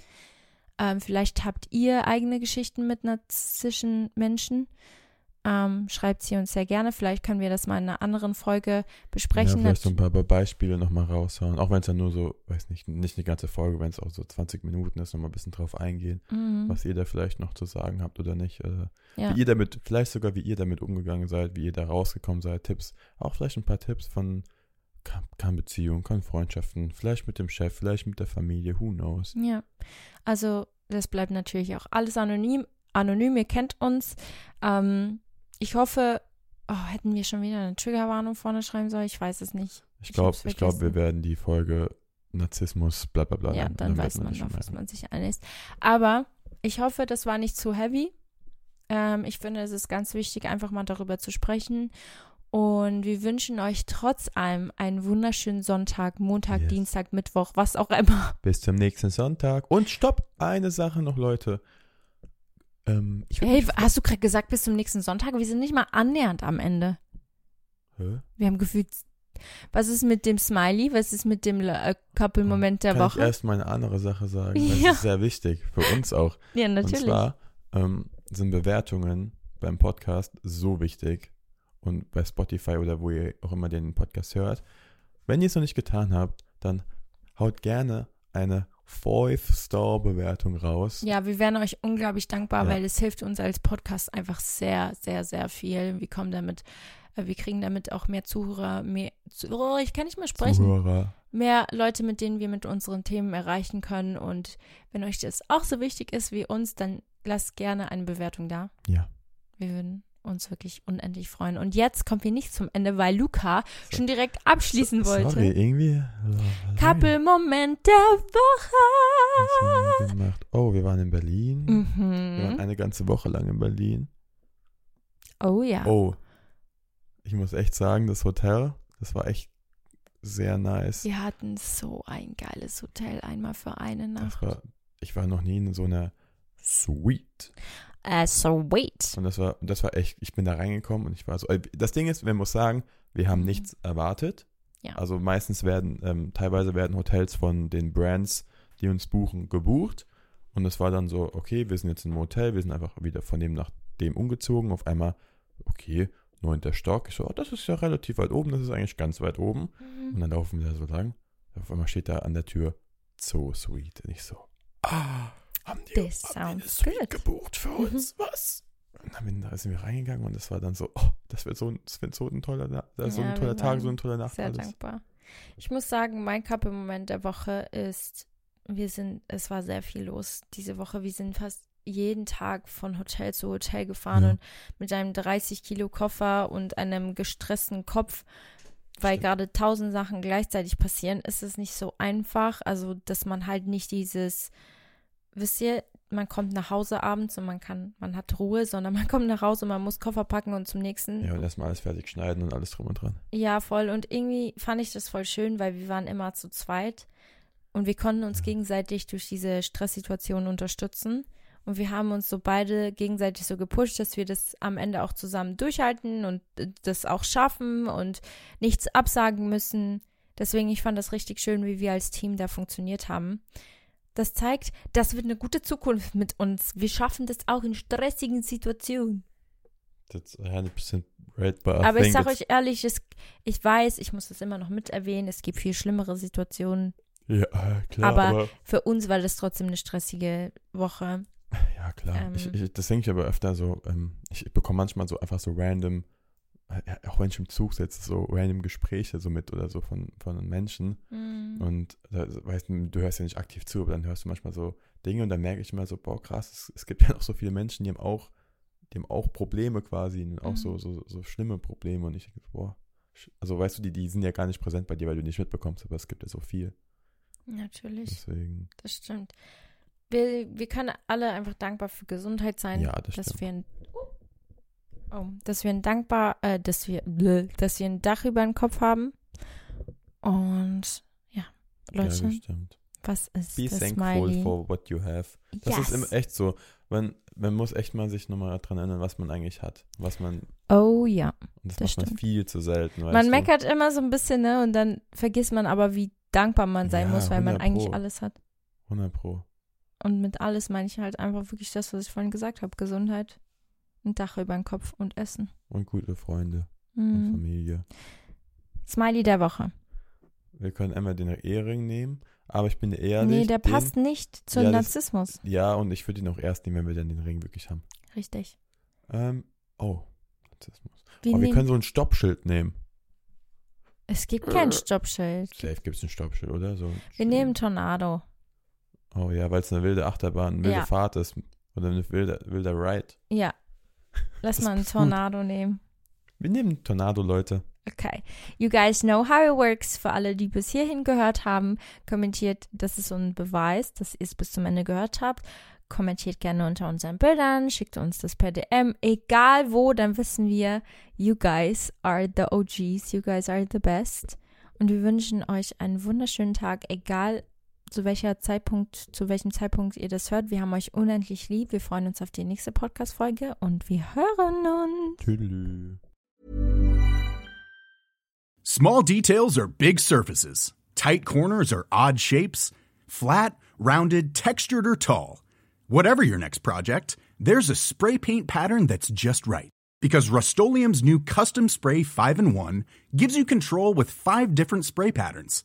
Ähm, vielleicht habt ihr eigene Geschichten mit narzisstischen Menschen. Ähm, schreibt sie uns sehr gerne. Vielleicht können wir das mal in einer anderen Folge ja, besprechen. vielleicht so ein paar Be- Beispiele nochmal raushauen. Auch wenn es dann nur so, weiß nicht, nicht eine ganze Folge, wenn es auch so 20 Minuten ist, nochmal ein bisschen drauf eingehen, mhm. was ihr da vielleicht noch zu sagen habt oder nicht. Äh, ja. Wie ihr damit, vielleicht sogar wie ihr damit umgegangen seid, wie ihr da rausgekommen seid, Tipps. Auch vielleicht ein paar Tipps von, kann, kann Beziehung, kann Freundschaften, vielleicht mit dem Chef, vielleicht mit der Familie, who knows. Ja, also das bleibt natürlich auch alles anonym. Anonym, ihr kennt uns. Ähm, ich hoffe, oh, hätten wir schon wieder eine Triggerwarnung vorne schreiben sollen? Ich weiß es nicht. Ich Ich glaube, hab's ich glaube, wir werden die Folge Narzissmus, bla bla bla. Ja, dann wird weiß man, schon auf was man sich einlässt. Aber ich hoffe, das war nicht zu heavy. Ähm, ich finde, es ist ganz wichtig, einfach mal darüber zu sprechen. Und wir wünschen euch trotz allem einen wunderschönen Sonntag, Montag, Yes. Dienstag, Mittwoch, was auch immer. Bis zum nächsten Sonntag. Und stopp, eine Sache noch, Leute. Ähm, Hey, hast du gerade gesagt, bis zum nächsten Sonntag? Wir sind nicht mal annähernd am Ende. Hä? Wir haben gefühlt. Was ist mit dem Smiley? Was ist mit dem äh, Couple-Moment der Kann Woche? ich erst mal eine andere Sache sagen? Ja. Das ist sehr wichtig, für uns auch. ja, Und natürlich. zwar ähm, sind Bewertungen beim Podcast so wichtig. und bei Spotify oder wo ihr auch immer den Podcast hört. Wenn ihr es noch nicht getan habt, dann haut gerne eine Five-Star-Bewertung raus. Ja, wir wären euch unglaublich dankbar, Ja. weil es hilft uns als Podcast einfach sehr, sehr, sehr viel. Wir kommen damit, äh, wir kriegen damit auch mehr Zuhörer, mehr, oh, ich kann nicht mehr sprechen. Zuhörer. mehr Leute, mit denen wir mit unseren Themen erreichen können. Und wenn euch das auch so wichtig ist wie uns, dann lasst gerne eine Bewertung da. Ja. Wir würden uns wirklich unendlich freuen. Und jetzt kommen wir nicht zum Ende, weil Luca schon direkt abschließen wollte. Sorry, irgendwie. Couple-Moment der Woche. Was haben wir? Oh, wir waren in Berlin. Wir waren Mhm. eine ganze Woche lang in Berlin. Oh ja. Oh, ich muss echt sagen, das Hotel, das war echt sehr nice. Wir hatten so ein geiles Hotel einmal für eine Nacht. war, ich war noch nie in so einer Suite. Äh, sweet. Und das war, das war echt, ich bin da reingekommen und ich war so. äh, Das Ding ist, man muss sagen, wir haben Mhm. nichts erwartet. Ja. Also meistens werden, ähm, teilweise werden Hotels von den Brands, die uns buchen, gebucht. Und es war dann so, okay, wir sind jetzt im Hotel, wir sind einfach wieder von dem nach dem umgezogen. Auf einmal, okay, neunter Stock. Ich so, oh, das ist ja relativ weit oben, das ist eigentlich ganz weit oben. Mhm. Und dann laufen wir da so lang. Auf einmal steht da an der Tür Zoo Suite. Und ich so, ah, haben die, This haben die eine sounds Suite good. gebucht für Mhm. uns? Was? Und dann bin- da sind wir reingegangen und das war dann so, oh, das wird so, ein- das wird so ein toller, ist so Ja, ein toller Tag, so eine tolle Nacht. Sehr alles. dankbar. Ich muss sagen, mein Couple-Moment der Woche ist, wir sind, es war sehr viel los diese Woche. Wir sind fast jeden Tag von Hotel zu Hotel gefahren Ja. und mit einem 30 Kilo Koffer und einem gestressten Kopf, weil Stimmt. gerade tausend Sachen gleichzeitig passieren, ist es nicht so einfach. Also, dass man halt nicht dieses, wisst ihr, man kommt nach Hause abends und man kann, man hat Ruhe, sondern man kommt nach Hause und man muss Koffer packen und zum nächsten Ja, und erstmal alles fertig schneiden und alles drum und dran. ja, voll. Und irgendwie fand ich das voll schön, weil wir waren immer zu zweit und wir konnten uns Ja. gegenseitig durch diese Stresssituation unterstützen. Und wir haben uns so beide gegenseitig so gepusht, dass wir das am Ende auch zusammen durchhalten und äh, das auch schaffen und nichts absagen müssen. Deswegen, ich fand das richtig schön, wie wir als Team da funktioniert haben. Das zeigt, das wird eine gute Zukunft mit uns. Wir schaffen das auch in stressigen Situationen. That's 100% right, but I Aber ich think sag it's- euch ehrlich, es, ich weiß, ich muss das immer noch mit erwähnen, es gibt viel schlimmere Situationen. Ja, klar, Aber- aber, Für uns war das trotzdem eine stressige Woche. ja, klar. ich, ähm, ich, das denke ich aber öfter so, ähm, ich, ich bekomme manchmal so einfach so random, auch wenn ich im Zug sitze, so random Gespräche so mit oder so von, von Menschen. Mhm. Und da, weißt du, du hörst ja nicht aktiv zu, aber dann hörst du manchmal so Dinge und dann merke ich immer so, boah, krass, es, es gibt ja noch so viele Menschen, die haben auch, die haben auch Probleme quasi, und auch so, Mhm. so, so schlimme Probleme. Und ich denke, boah, also weißt du, die, die sind ja gar nicht präsent bei dir, weil du nicht mitbekommst, aber es gibt ja so viel. Natürlich, Deswegen, das stimmt. Wir, wir können alle einfach dankbar für Gesundheit sein, ja, das dass stimmt. wir ein, oh, dass wir ein dankbar, äh, dass wir, bleh, dass wir ein Dach über den Kopf haben. Und ja, ja, Leute, das stimmt. was ist Be das thankful Smiley? for what you have. Das yes. ist immer echt so. Man, man muss echt mal sich nochmal dran erinnern, was man eigentlich hat. Was man, Oh ja. und das, Das macht man stimmt. viel zu selten. Man du? meckert immer so ein bisschen, ne? Und dann vergisst man aber, wie dankbar man sein Ja, muss, weil man 100 eigentlich Pro. alles hat. 100 Pro. Und mit alles meine ich halt einfach wirklich das, was ich vorhin gesagt habe. Gesundheit, ein Dach über den Kopf und Essen. Und gute Freunde und Mhm. Familie. Smiley der Woche. Wir können einmal den Ehering nehmen, aber ich bin ehrlich. nee, der den, passt nicht zum Ja, das- Narzissmus. Ja, und ich würde ihn auch erst nehmen, wenn wir dann den Ring wirklich haben. Richtig. Ähm, oh, Narzissmus. Wir oh, wir können so ein Stoppschild nehmen. es gibt kein Stoppschild. Safe gibt es ein Stoppschild, oder? So Wir nehmen. Tornado. Oh ja, weil es eine wilde Achterbahn, eine wilde Ja. Fahrt ist. Oder eine wilde, wilder Ride. Ja. Lass mal einen ist gut. Tornado nehmen. Wir nehmen Tornado, Leute. Okay. You guys know how it works. Für alle, die bis hierhin gehört haben, kommentiert, das ist so ein Beweis, dass ihr es bis zum Ende gehört habt. Kommentiert gerne unter unseren Bildern, schickt uns das per DM, egal wo, dann wissen wir, you guys are the OGs, you guys are the best. Und wir wünschen euch einen wunderschönen Tag, egal zu welcher Zeitpunkt, zu welchem Zeitpunkt ihr das hört. Wir haben euch unendlich lieb. Wir freuen uns auf die nächste Podcast-Folge und wir hören uns. Tüdelü. Small details are big surfaces. Tight corners are odd shapes. Flat, rounded, textured, or tall. Whatever your next project, there's a spray paint pattern that's just right. Because Rust new Custom Spray 5 in 1 gives you control with five different spray patterns.